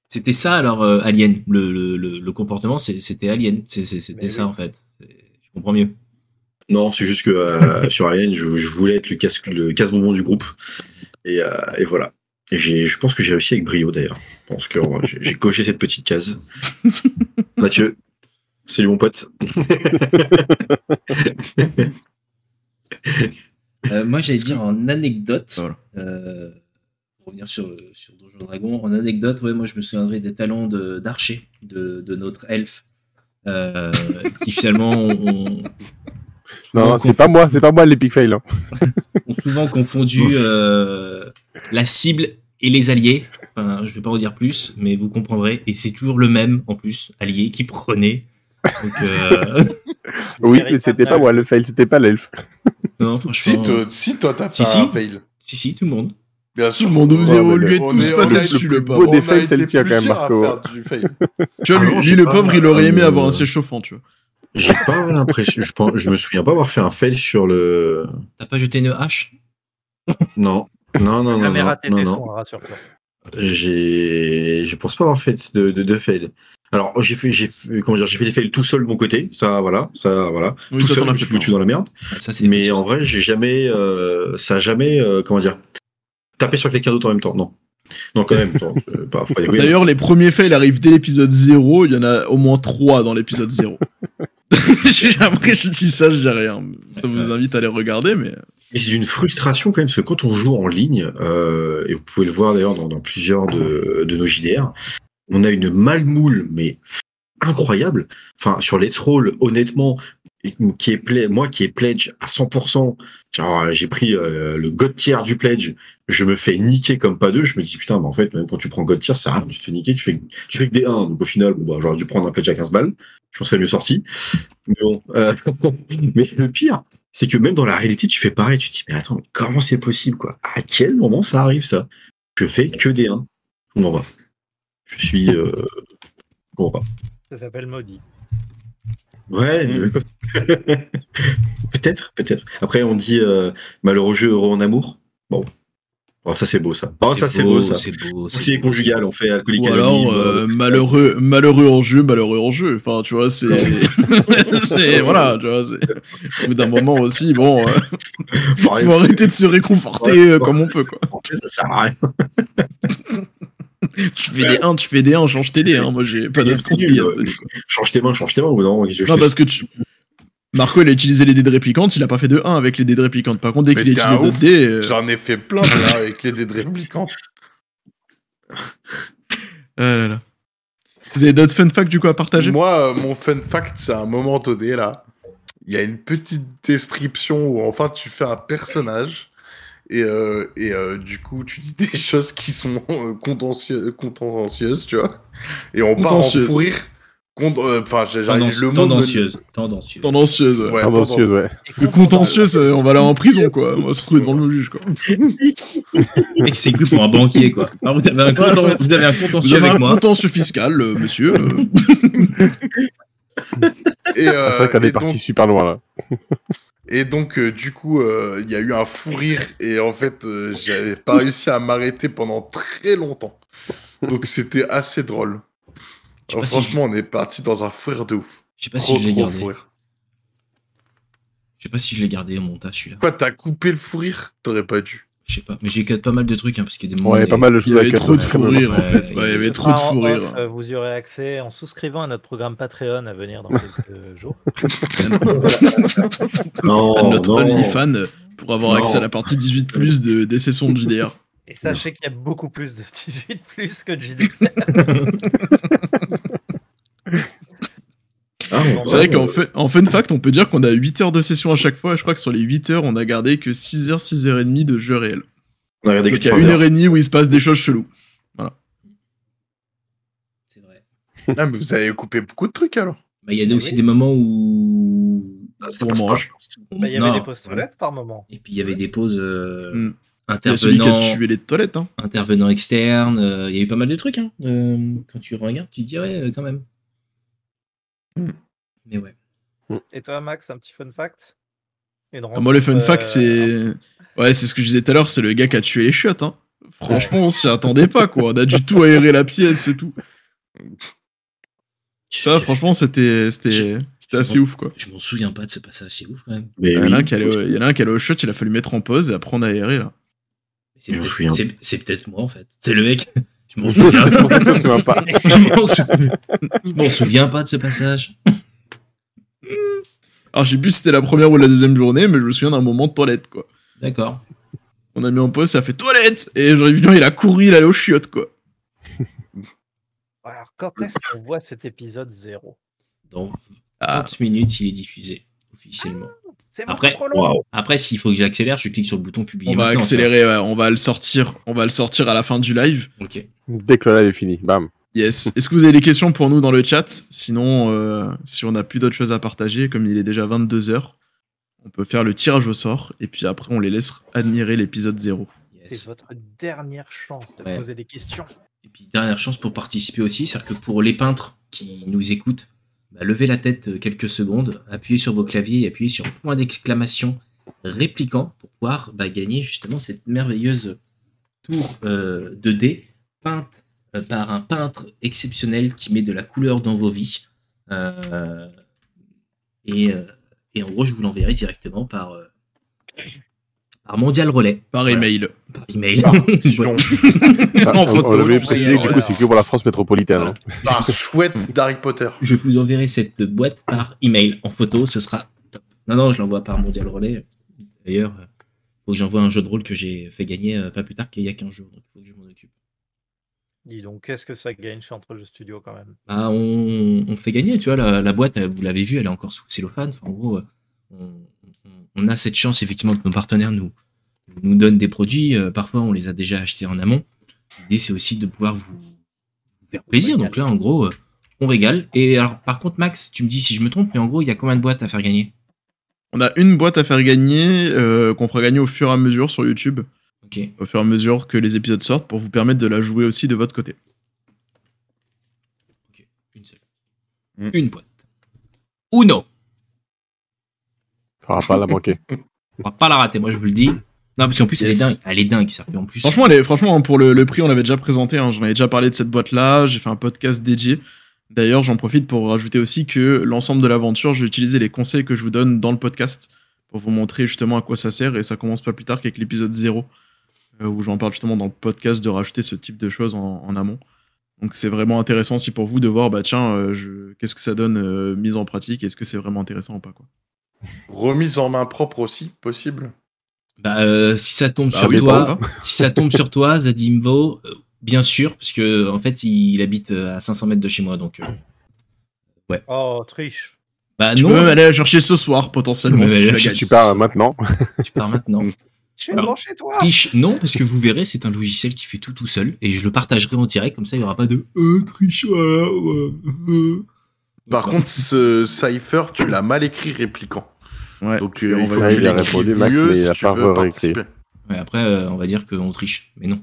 C'était ça alors euh, Alien, le, le, le, le comportement c'est- c'était Alien, c'était ça oui. en fait. Je comprends mieux. Non, c'est juste que euh, <laughs> sur Alien, je, je voulais être le casse le casse-bonbon du groupe, et, euh, et voilà. Et je pense que j'ai réussi avec brio d'ailleurs. Je pense que j'ai coché cette petite case. <laughs> Mathieu, salut mon pote. <laughs> Euh, moi j'allais dire en anecdote, Voilà. euh, pour revenir sur, sur Donjons et Dragons, en anecdote, ouais, moi je me souviendrai des talents de- d'archer de, de notre elfe, euh, <laughs> qui finalement ont, Non, c'est pas moi, c'est pas moi l'epic fail. hein. <laughs> ont souvent confondu euh, la cible et les alliés. Enfin, je vais pas en dire plus, mais vous comprendrez. Et c'est toujours le même, en plus, allié qui prenait. Donc, euh, <laughs> Oui, mais c'était pas moi le fail, c'était pas l'elfe. <laughs> non, Si, franchement. toi, si toi t'as fait Si, un si. fail. Si, si, tout le monde. Bien Tout sûr. le monde Ouais, osait mais évoluer, on tous est- passer on est dessus, le le plus pauvre. a fails, c'est le tien, quand même, Marco. faire du fail. <laughs> Tu vois, Ah lui, lui, j'ai le pas- pauvre, il aurait aimé avoir un siège chauffant, tu vois. J'ai pas l'impression, je, pense- je me souviens pas avoir fait un fail sur le. T'as pas jeté une hache? Non, non, non, La non, caméra non, non, non. J'ai, je pense pas avoir fait de, de, de fail. Alors j'ai fait, j'ai fait- comment dire, j'ai fait des fails tout seul de mon côté, ça, voilà, ça, voilà, Oui, tout ça, seul, je foutu dans la merde. Ça, c'est Mais en vrai, j'ai jamais, euh, ça a jamais, euh, comment dire, tapé sur quelqu'un d'autre en même temps, non. Non, quand même, euh. <laughs> D'ailleurs, les premiers fails arrivent dès l'épisode 0. Il y en a au moins 3 dans l'épisode 0. Après, <laughs> je dis ça, je dis rien. Ça vous invite à les regarder, mais. Mais c'est une frustration quand même, parce que quand on joue en ligne, euh, et vous pouvez le voir d'ailleurs dans, dans plusieurs de, de nos JDR, on a une malmoule, mais incroyable. Enfin, sur Let's Roll, honnêtement, qui est moi qui est pledge à 100%, genre, j'ai pris euh, le God tier du pledge, je me fais niquer comme pas deux, je me dis putain, mais en fait, même quand tu prends God tier, c'est rien, tu te fais niquer, tu fais, tu fais que des 1, donc au final, bon, bah, j'aurais dû prendre un pledge à 15 balles, je m'en serais mieux sorti. Mais bon, euh, <laughs> mais le pire, c'est que même dans la réalité, tu fais pareil, tu te dis, mais attends, mais comment c'est possible, quoi? À quel moment ça arrive, ça? Je fais que des 1. Je comprends pas. Je suis... Euh... je comprends pas. Ça s'appelle Maudit. Ouais, Mm. je- <laughs> peut-être, peut-être. Après, on dit euh, malheureux jeu, heureux en amour. Bon. Oh, ça, c'est beau, ça. Oh, ça, c'est beau, ça. C'est beau. c'est conjugal, on fait alcoolique Ou alors, euh, euh, malheureux, malheureux en jeu, malheureux en jeu. Enfin, tu vois, c'est. <laughs> c'est. Voilà, tu vois, c'est. Au bout d'un moment aussi, bon. euh, faut faut arrêter. de se réconforter Ouais. euh, comme on peut, quoi. Ça sert à rien. <laughs> <laughs> Tu fais des 1, tu fais des 1, change tes dés, hein. Moi, j'ai pas d'autre conseil quoi. Change tes mains, change tes mains ou non Non, te- parce que tu. Marco, il a utilisé les dés de répliquante, il a pas fait de 1 avec les dés de répliquante. Par contre, dès qu'il a utilisé d'autres dés. euh, J'en ai fait plein là, avec les dés de répliquants. <laughs> ah là là. Vous avez d'autres fun facts du coup à partager? Moi, euh, mon fun fact, c'est un moment donné là. Il y a une petite description où enfin tu fais un personnage et, euh, et euh, du coup tu dis des <laughs> choses qui sont euh, contentieuses, tu vois. Et on part en fou rire. Euh, Enfin, Tendance- le mot me- tendancieuse. Tendancieuse. Tendancieuse, ouais. Ouais, Tendancieuse, ouais. Le contentieuse, euh, on va aller en prison, quoi. On va se retrouver devant le juge, quoi. <laughs> Mec, c'est cru pour un banquier, quoi. Alors, vous, avez un content- vous avez un contentieux avec un moi. contentieux fiscal, euh, monsieur. euh. <laughs> Et, euh, Ah, c'est vrai qu'elle et est partie donc- super loin là. Et donc, euh, du coup, euh, il y a eu un fou rire et en fait, euh, j'avais pas <laughs> réussi à m'arrêter pendant très longtemps. Donc, c'était assez drôle. Si franchement, on est parti dans un fou rire de ouf. Je sais pas Trop, si je l'ai gardé. Je sais pas si je l'ai gardé au montage, celui-là. Quoi, t'as coupé le fou rire? T'aurais pas dû. Je sais pas. Mais j'ai cut pas mal de trucs, hein, parce qu'il y a des moments. Ouais, des- pas mal de Il y avait trop de ouais. fou rire, en fait. Il y avait trop de en fou rire. off, euh, vous y aurez accès en souscrivant à notre programme Patreon à venir dans quelques <laughs> jours. <laughs> Non, à notre. OnlyFans pour avoir Non. accès à la partie 18 plus de, des sessions de JDR. Et sachez qu'il y a beaucoup plus de 18 plus que de JDR. <laughs> Ah, C'est vrai qu'en fait, en fun fact, on peut dire qu'on a 8 heures de session à chaque fois. Et je crois que sur les 8 heures, on a gardé que 6 heures, 6 heures et demie de jeu réel. On a Donc que il y a une heure et demie où il se passe des choses cheloues. C'est vrai. Ah, mais vous avez coupé beaucoup de trucs alors. Bah, il y a aussi des moments où. Ah, ça On mange. Bah, Il y avait Non, des pauses voilà. toilettes par moment. Et puis il y avait des pauses euh, Mm. Il y a celui qui intervenants, a tué les toilettes. Hein. intervenants externes. euh, il y a eu pas mal de trucs. Hein. Euh, quand tu regardes, tu te dis ouais, euh, quand même. Mm. Mais ouais. Et toi, Max, un petit fun fact? Ah, moi, le fun fact, euh, c'est. <laughs> Ouais, c'est ce que je disais tout à l'heure, c'est le gars qui a tué les chiottes. Hein. Franchement, on s'y attendait pas, quoi. On a du tout aéré la pièce, c'est tout. Ça, franchement, c'était c'était c'était assez ouf, quoi. Je m'en souviens pas de ce passage, c'est ouf quand même. Il y en oui. a un qui allait il y en a un qui allait au shot, il a fallu mettre en pause et après on a aéré, là. Peut-être- c'est peut-être moi en fait. C'est le mec. Je m'en souviens. <laughs> Je souviens pas. je m'en sou- je m'en souviens pas de ce passage. Alors, je sais plus si c'était la première ou la deuxième journée, mais je me souviens d'un moment de toilette, quoi. D'accord. On a mis en pause, ça a fait toilette Et vu, il a couru, il allait au chiottes, quoi. Alors, quand est-ce qu'on voit cet épisode 0 Dans Ah. 30 minutes, il est diffusé officiellement. C'est Après, trop long. Après s'il faut que j'accélère, je clique sur le bouton publier. On va accélérer, ouais, on va le sortir, on va le sortir à la fin du live. Ok. Dès que le live est fini, bam. Yes. <laughs> Est-ce que vous avez des questions pour nous dans le chat? Sinon, euh, si on n'a plus d'autres choses à partager, comme il est déjà 22h, on peut faire le tirage au sort et puis après on les laisse admirer l'épisode 0. Yes. C'est votre dernière chance de Ouais. poser des questions. Et puis dernière chance pour participer aussi, c'est-à-dire que pour les peintres qui nous écoutent, bah, levez la tête euh, quelques secondes, appuyez sur vos claviers et appuyez sur point d'exclamation répliquant pour pouvoir bah, gagner justement cette merveilleuse tour euh, de dés peinte euh, par un peintre exceptionnel qui met de la couleur dans vos vies. Euh, et, en gros, je vous l'enverrai directement par, par Mondial Relais, Par Voilà. email. par email. <laughs> Sinon, <laughs> Ah, En photo, on l'avait non, précisé, oui, du coup, alors, c'est que pour la France métropolitaine. Voilà. hein. par chouette d'Harry Potter. Je vous enverrai cette boîte par email en photo, ce sera top. Non, non, je l'envoie par Mondial Relais. D'ailleurs, il faut que j'envoie un jeu de rôle que j'ai fait gagner euh, pas plus tard qu'il y a 15 jours, donc il faut que je m'en occupe. Dis donc, qu'est-ce que ça gagne chez Entre Jeux Studio quand même? Bah, on, on fait gagner, tu vois, la, la boîte, euh, vous l'avez vu, elle est encore sous cellophane. Enfin, en gros, euh, on, on- a cette chance, effectivement, que nos partenaires nous, nous donnent des produits. euh, Parfois, on les a déjà achetés en amont. L'idée, c'est aussi de pouvoir vous, faire plaisir. Donc là, en gros, euh, on régale. Et alors, par contre, Max, tu me dis si je me trompe, mais en gros, il y a combien de boîtes à faire gagner? On a une boîte à faire gagner euh, qu'on fera gagner au fur et à mesure sur YouTube, Ok. au fur et à mesure que les épisodes sortent pour vous permettre de la jouer aussi de votre côté. Une seule. Mm. Une boîte. Uno. Faudra pas la manquer. <laughs> On va pas la rater, moi je vous le dis. Non, parce qu'en plus, elle est dingue. Elle est dingue, ça fait en plus. Franchement, elle est- franchement, pour le, le prix, on l'avait déjà présenté. hein, J'en avais déjà parlé de cette boîte-là. J'ai fait un podcast dédié. D'ailleurs, j'en profite pour rajouter aussi que l'ensemble de l'aventure, je vais utiliser les conseils que je vous donne dans le podcast pour vous montrer justement à quoi ça sert. Et ça commence pas plus tard qu'avec l'épisode 0, euh, où j'en parle justement dans le podcast de rajouter ce type de choses en, en amont. Donc c'est vraiment intéressant aussi pour vous de voir, bah tiens, euh, je- qu'est-ce que ça donne euh, mise en pratique, est-ce que c'est vraiment intéressant ou pas quoi? Remise en main propre aussi, possible. Bah, euh, si ça tombe Bah sur oui, toi, <laughs> si ça tombe sur toi, Zadimbo, euh, bien sûr, parce que en fait, il, habite euh, à 500 mètres de chez moi, donc. euh, Oh, triche. bah Tu non, peux même aller la chercher ce soir potentiellement si tu pars maintenant. <laughs> tu pars maintenant. Je vais Alors, chez toi. Triche, non, parce que vous verrez, c'est un logiciel qui fait tout tout seul, et je le partagerai en direct, comme ça, il y aura pas de euh, tricheur. ouais, euh. Par contre, ce Cypher, tu l'as mal écrit répliquant. Ouais. Donc tu euh, lui il faut que tu a l'écrives répondu, Max, mieux si tu veux participer. Ouais, après, euh, on va dire qu'on triche, mais non.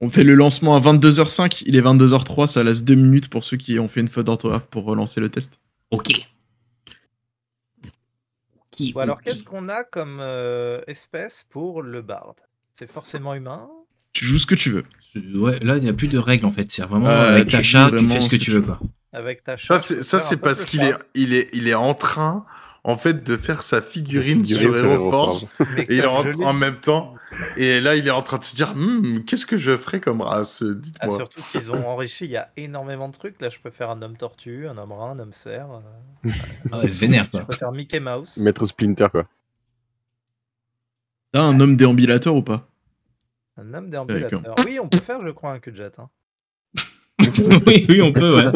On fait le lancement à 22h05, il est 22h03, ça laisse 2 minutes pour ceux qui ont fait une faute d'orthographe pour relancer le test. Ok. Ok, Bon, alors, qu'est-ce qu'on a comme euh, espèce pour le bard? C'est forcément humain Tu joues ce que tu veux. Ouais, là, il n'y a plus de règles en fait. C'est vraiment avec ta tu fais ce que que tu tu veux veux. quoi. Avec ta Ça, c'est ça, c'est parce qu'il est, chat, il est, il est en train, en fait, de faire sa figurine, Figurine sur sur Hero Hero Forge. <laughs> mais Et il est en, même temps. Et là, il est en train de se dire, Hmm, qu'est-ce que je ferais comme race Ah, Dites-moi. surtout qu'ils ont enrichi, il y a énormément de trucs. Là, je peux faire un homme tortue, un homme rat, un homme cerf. euh, Ah ouais, vénère quoi. Je peux faire Mickey Mouse. Maître Splinter, quoi. T'as un homme déambulateur ou pas? Un homme déambulateur. Oui, on peut faire, je crois, un cul de jet. Hein. <laughs> oui, oui, on peut, ouais.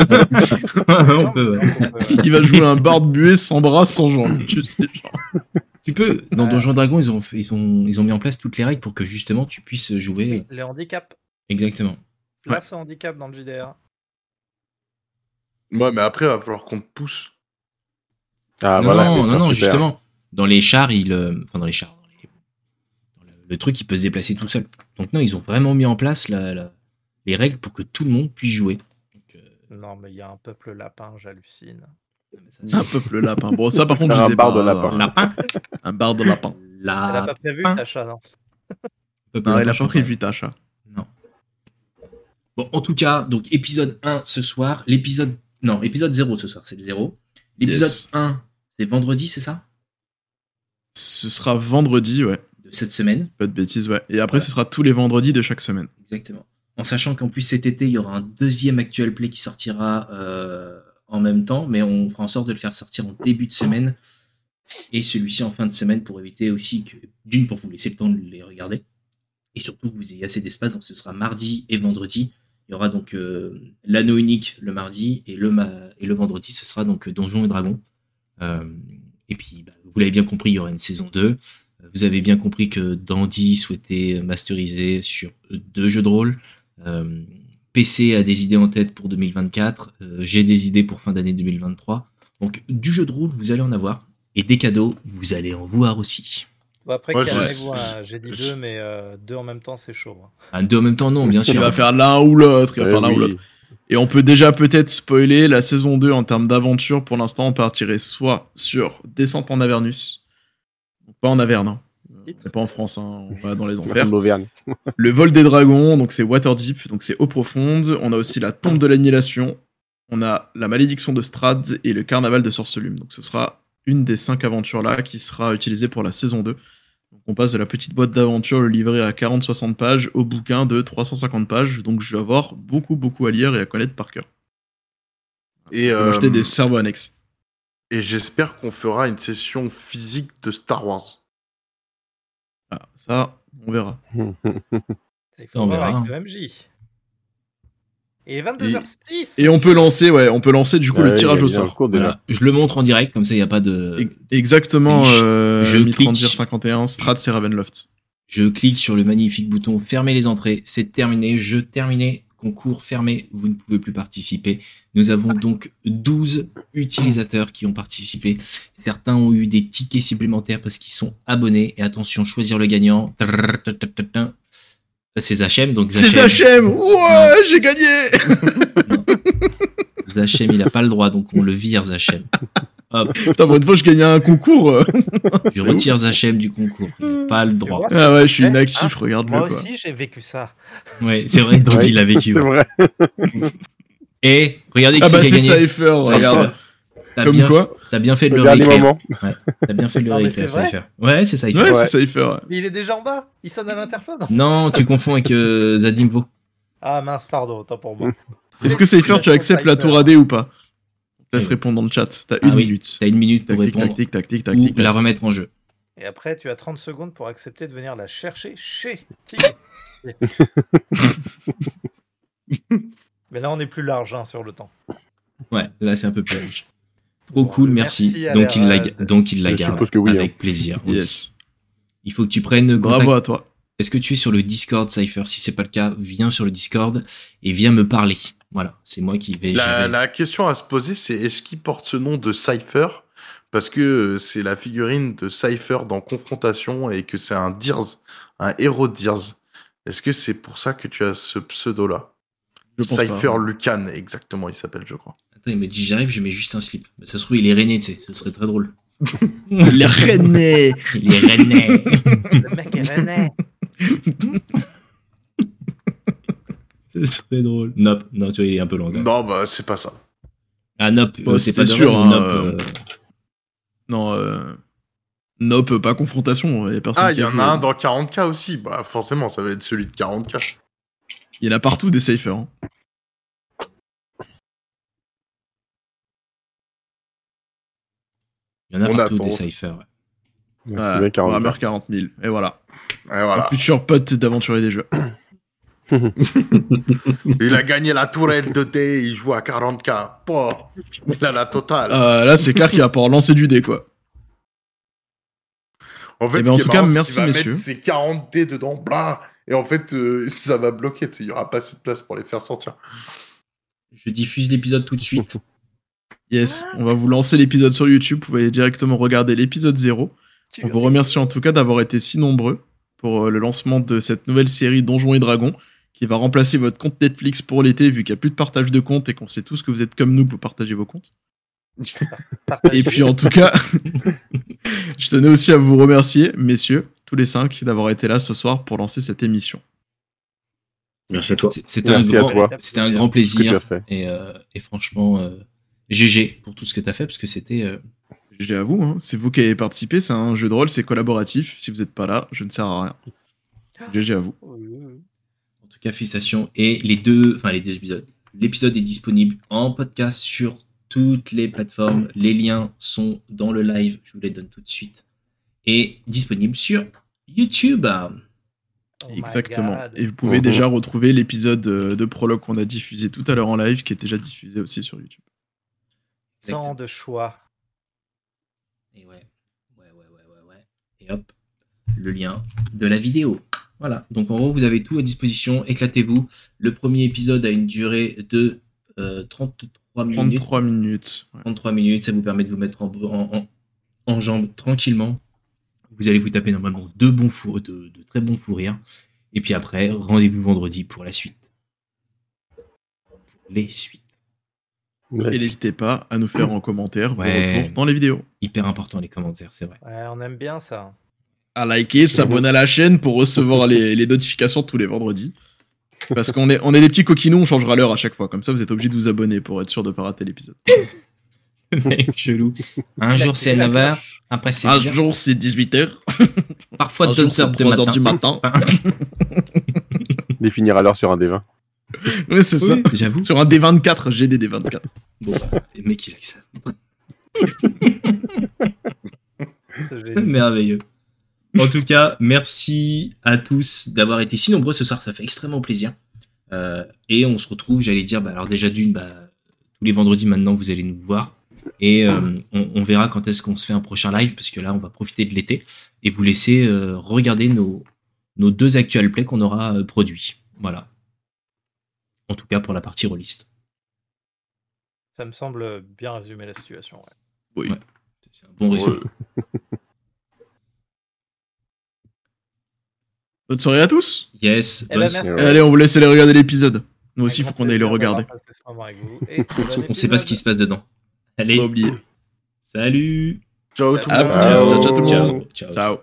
on peut, ouais. Ouais. Il va jouer un barde bué sans bras, sans jambes. Tu sais, genre. Tu peux. Dans Ouais. Donjons Dragon, ils ont, ils, ont, ils ont mis en place toutes les règles pour que justement tu puisses jouer. Les handicaps. Exactement. Place au handicap dans le JDR. Ouais, mais après, il va falloir qu'on te pousse. Ah, non, voilà. non, c'est non, non, justement. Dans les chars, il, euh, enfin dans les chars, dans les- dans le, le truc, il peut se déplacer tout seul. Donc non, ils ont vraiment mis en place la- la- les règles pour que tout le monde puisse jouer. Donc, euh, Non, mais il y a un peuple lapin, j'hallucine. ça, Un peuple lapin. Bon, ça par <laughs> contre, je un sais barde pas. lapin. Lapin. Un barde lapin. Elle a pas prévu, Lapin. ta chat, non Non, il a pas prévu ta chat. Non. Bon, en tout cas, donc épisode 1 ce soir, l'épisode non, épisode 0 ce soir, c'est le 0. L'épisode Yes. 1, c'est vendredi, c'est ça? Ce sera vendredi, ouais. De cette semaine. Pas de bêtises, ouais. Et après, ce sera tous les vendredis de chaque semaine. Exactement. En sachant qu'en plus cet été, il y aura un deuxième actual play qui sortira euh, en même temps, mais on fera en sorte de le faire sortir en début de semaine et celui-ci en fin de semaine pour éviter aussi que, d'une, pour vous laisser le temps de les regarder et surtout que vous ayez assez d'espace. Donc ce sera mardi et vendredi. Il y aura donc euh, l'anneau unique le mardi et le, vendredi, ce sera donc Donjons et Dragons. Euh, et puis, bah, vous l'avez bien compris, il y aura une saison 2. Vous avez bien compris que Dandy souhaitait masteriser sur deux jeux de rôle. Euh, PC a des idées en tête pour 2024. euh, J'ai des idées pour fin d'année 2023. Donc du jeu de rôle, vous allez en avoir. Et des cadeaux, vous allez en voir aussi. Bon, après, calmez-vous, hein, j'ai dit deux, mais euh, deux en même temps, c'est chaud. hein. Ah, deux en même temps, non, bien Il sûr. va faire l'un ou l'autre. Il va Eh faire l'un ou l'autre. Et on peut déjà peut-être spoiler la saison 2 en termes d'aventure. Pour l'instant, on partirait soit sur Descente en Avernus. Pas en Averne, hein. Pas en France, hein. on va dans les enfers. <laughs> Le vol des dragons, donc c'est Waterdeep, donc c'est eau profonde. On a aussi la tombe de l'annihilation. On a la malédiction de Strad et le carnaval de Sorcelume. Donc ce sera une des cinq aventures là qui sera utilisée pour la saison 2. Donc on passe de la petite boîte d'aventure, le livret à 40-60 pages, au bouquin de 350 pages. Donc je vais avoir beaucoup, beaucoup à lire et à connaître par cœur. Et, euh, acheter des cerveaux annexes. et j'espère qu'on fera une session physique de Star Wars. Ah, ça, on verra. Il faut On voir verra, avec le MJ. Et 22h06 Et on peut lancer, ouais, on peut lancer du coup le tirage au sort. Voilà. Je le montre en direct, comme ça il n'y a pas de. E- Exactement, euh, je clique. 51, Strad, c'est Ravenloft. Je clique sur le magnifique bouton fermer les entrées. C'est terminé. Je terminé. Concours fermé. Vous ne pouvez plus participer. Nous avons donc 12 utilisateurs qui ont participé. Certains ont eu des tickets supplémentaires parce qu'ils sont abonnés. Et attention, choisir le gagnant. C'est Zachem. Donc C'est Zachem, Zachem Ouais, j'ai gagné <laughs> Zachem, il n'a pas le droit. Donc on le vire, Zachem. Hop, Putain, pour une fois, je gagnais un concours. euh. <laughs> je C'est retire Zachem du concours. Il n'a pas le droit. vois, Ah ouais, je suis Eh, inactif, hein, regarde-le Moi quoi. aussi, j'ai vécu ça. Ouais, c'est vrai que Dandy l'a vécu. C'est vrai. <laughs> Et regardez qui Ah bah c'est gagné. Cypher, Cypher. regarde. T'as Comme bien, quoi t'as bien fait de Le réécrire. moment. T'as bien fait de le <laughs> réécrire, c'est vrai Cypher. Ouais, c'est Cypher. Ouais, Ouais. c'est Cypher. ouais. Mais il est déjà en bas. Il sonne à l'interphone. Non, tu confonds avec euh, Zadimvo. Ah mince, pardon, autant pour moi. Est-ce que Cypher, tu acceptes la tour AD ou pas? Laisse Oui. répondre dans le chat. T'as Ah une oui. minute. T'as une minute pour Tactique, répondre tactique, tactique, ou tactique. la remettre en jeu. Et après, tu as 30 secondes pour accepter de venir la chercher chez. <laughs> Mais là, on est plus large hein, sur le temps. Ouais, là c'est un peu plus riche. Trop cool, merci. donc, il la, donc il la Je garde suppose que oui, avec plaisir. oui. Yes. Il faut que tu prennes contact. Bravo à toi. Est-ce que tu es sur le Discord, Cypher? Si c'est pas le cas, viens sur le Discord et viens me parler. Voilà, c'est moi qui vais La, question à se poser, c'est est-ce qu'il porte ce nom de Cypher? Parce que euh, c'est la figurine de Cypher dans Confrontation et que c'est un Deers, un héros Deers. Est-ce que c'est pour ça que tu as ce pseudo-là? Cypher pas. Lucan, exactement, il s'appelle, je crois. Attends, il me dit j'arrive, je mets juste un slip. Bah, ça se trouve, il est rené, tu sais, ce serait très drôle. Les <laughs> Rennais Il est rené. <laughs> Le mec est rennais. <laughs> <laughs> ce serait drôle. Nope, non, tu vois, il est un peu long. Non, bah, c'est pas ça. Ah, nope, Bah, euh, c'est pas de sûr, hein, Nope, euh, euh, Non, euh... Nope, pas confrontation. Il y a personne Ah, il y a en a un dans 40k aussi. Bah, forcément, ça va être celui de 40k. Il y en a partout des Cypher. hein. Il y en a On partout attend. des cyphers. ouais. C'est Ouais, bien 40. Warhammer 40 000. Et voilà. Et voilà. Un futur pote d'aventurier des jeux. <laughs> Il a gagné la tourelle de dé, il joue à 40k. Pouah, il a la totale. Euh, là, c'est clair qu'il va pouvoir lancer du dé, quoi. En fait, Eh ben, en tout cas, marrant, c'est merci, va messieurs. mettre ses 40 dés dedans, bla, et en fait, euh, ça va bloquer. Il y aura pas assez de place pour les faire sortir. Je diffuse l'épisode tout de suite. <laughs> Yes, on va vous lancer l'épisode sur YouTube. Vous pouvez directement regarder l'épisode 0. On vous remercie en tout cas d'avoir été si nombreux pour euh, le lancement de cette nouvelle série Donjons et Dragons qui va remplacer votre compte Netflix pour l'été vu qu'il n'y a plus de partage de comptes et qu'on sait tous que vous êtes comme nous que vous partagez vos comptes. Et puis en tout cas, <laughs> je tenais aussi à vous remercier, messieurs, tous les cinq, d'avoir été là ce soir pour lancer cette émission. Merci à toi. C'était un, grand- un plaisir. Et, euh, et franchement, euh, GG pour tout ce que tu as fait parce que c'était. euh, J'ai à vous, hein, c'est vous qui avez participé, c'est un jeu de rôle, c'est collaboratif. Si vous n'êtes pas là, je ne sers à rien. GG à vous. Tout cas, félicitations. Et les deux, enfin les deux épisodes. L'épisode est disponible en podcast sur toutes les plateformes. Les liens sont dans le live. Je vous les donne tout de suite. Et disponible sur YouTube. Oh Exactement. Et vous pouvez déjà retrouver l'épisode euh, de prologue qu'on a diffusé tout à l'heure en live, qui est déjà diffusé aussi sur YouTube. Tant de choix. Et ouais. Ouais, ouais, ouais, ouais, ouais. Et hop, le lien de la vidéo. Voilà. Donc en gros, vous avez tout à disposition. Éclatez-vous. Le premier épisode a une durée de euh, 33 minutes. 33 minutes. ouais. 33 minutes, ça vous permet de vous mettre en, en, en- en jambes tranquillement. Vous allez vous taper normalement deux bons fous, de, de très bons fous rires. Et puis après, rendez-vous vendredi pour la suite. Pour les suites. Et n'hésitez pas à nous faire en commentaire Ouais. vos retours dans les vidéos. Hyper important les commentaires, c'est vrai. Ouais, on aime bien ça. À liker, s'abonner à la chaîne pour recevoir les, les notifications tous les vendredis. Parce qu'on est, on est des petits coquinous, on changera l'heure à chaque fois. Comme ça, vous êtes obligés de vous abonner pour être sûr de pas rater l'épisode. <laughs> Mec chelou. Un jour c'est 9h, après c'est Un 10h, jour, c'est 18h. <laughs> parfois Un 2 jour, c'est heures de 3 heures matin. du matin. <laughs> Définir à l'heure sur un des 20. Ouais, c'est ça. Oui, j'avoue. Sur un D24, j'ai des D24. Bon, bah, le mec il a que ça. C'est génial. Merveilleux. En tout cas, merci à tous d'avoir été si nombreux ce soir, ça fait extrêmement plaisir. Euh, et on se retrouve, j'allais dire, bah, alors déjà d'une, bah, tous les vendredis maintenant, vous allez nous voir. Et euh, on, on verra quand est-ce qu'on se fait un prochain live, parce que là, on va profiter de l'été et vous laisser euh, regarder nos, nos deux actuels plays qu'on aura euh, produits. Voilà. En tout cas, pour la partie rôliste. Ça me semble bien résumer la situation. ouais. Oui. Ouais. C'est un bon résumé. <laughs> Bonne soirée à tous. Yes. Eh ben. Ouais. Allez, on vous laisse aller regarder l'épisode. Nous aussi, il faut qu'on aille le regarder. Et <laughs> on sait pas ce qui se passe dedans. Allez. Salut Ciao tout le monde. ciao. Ciao.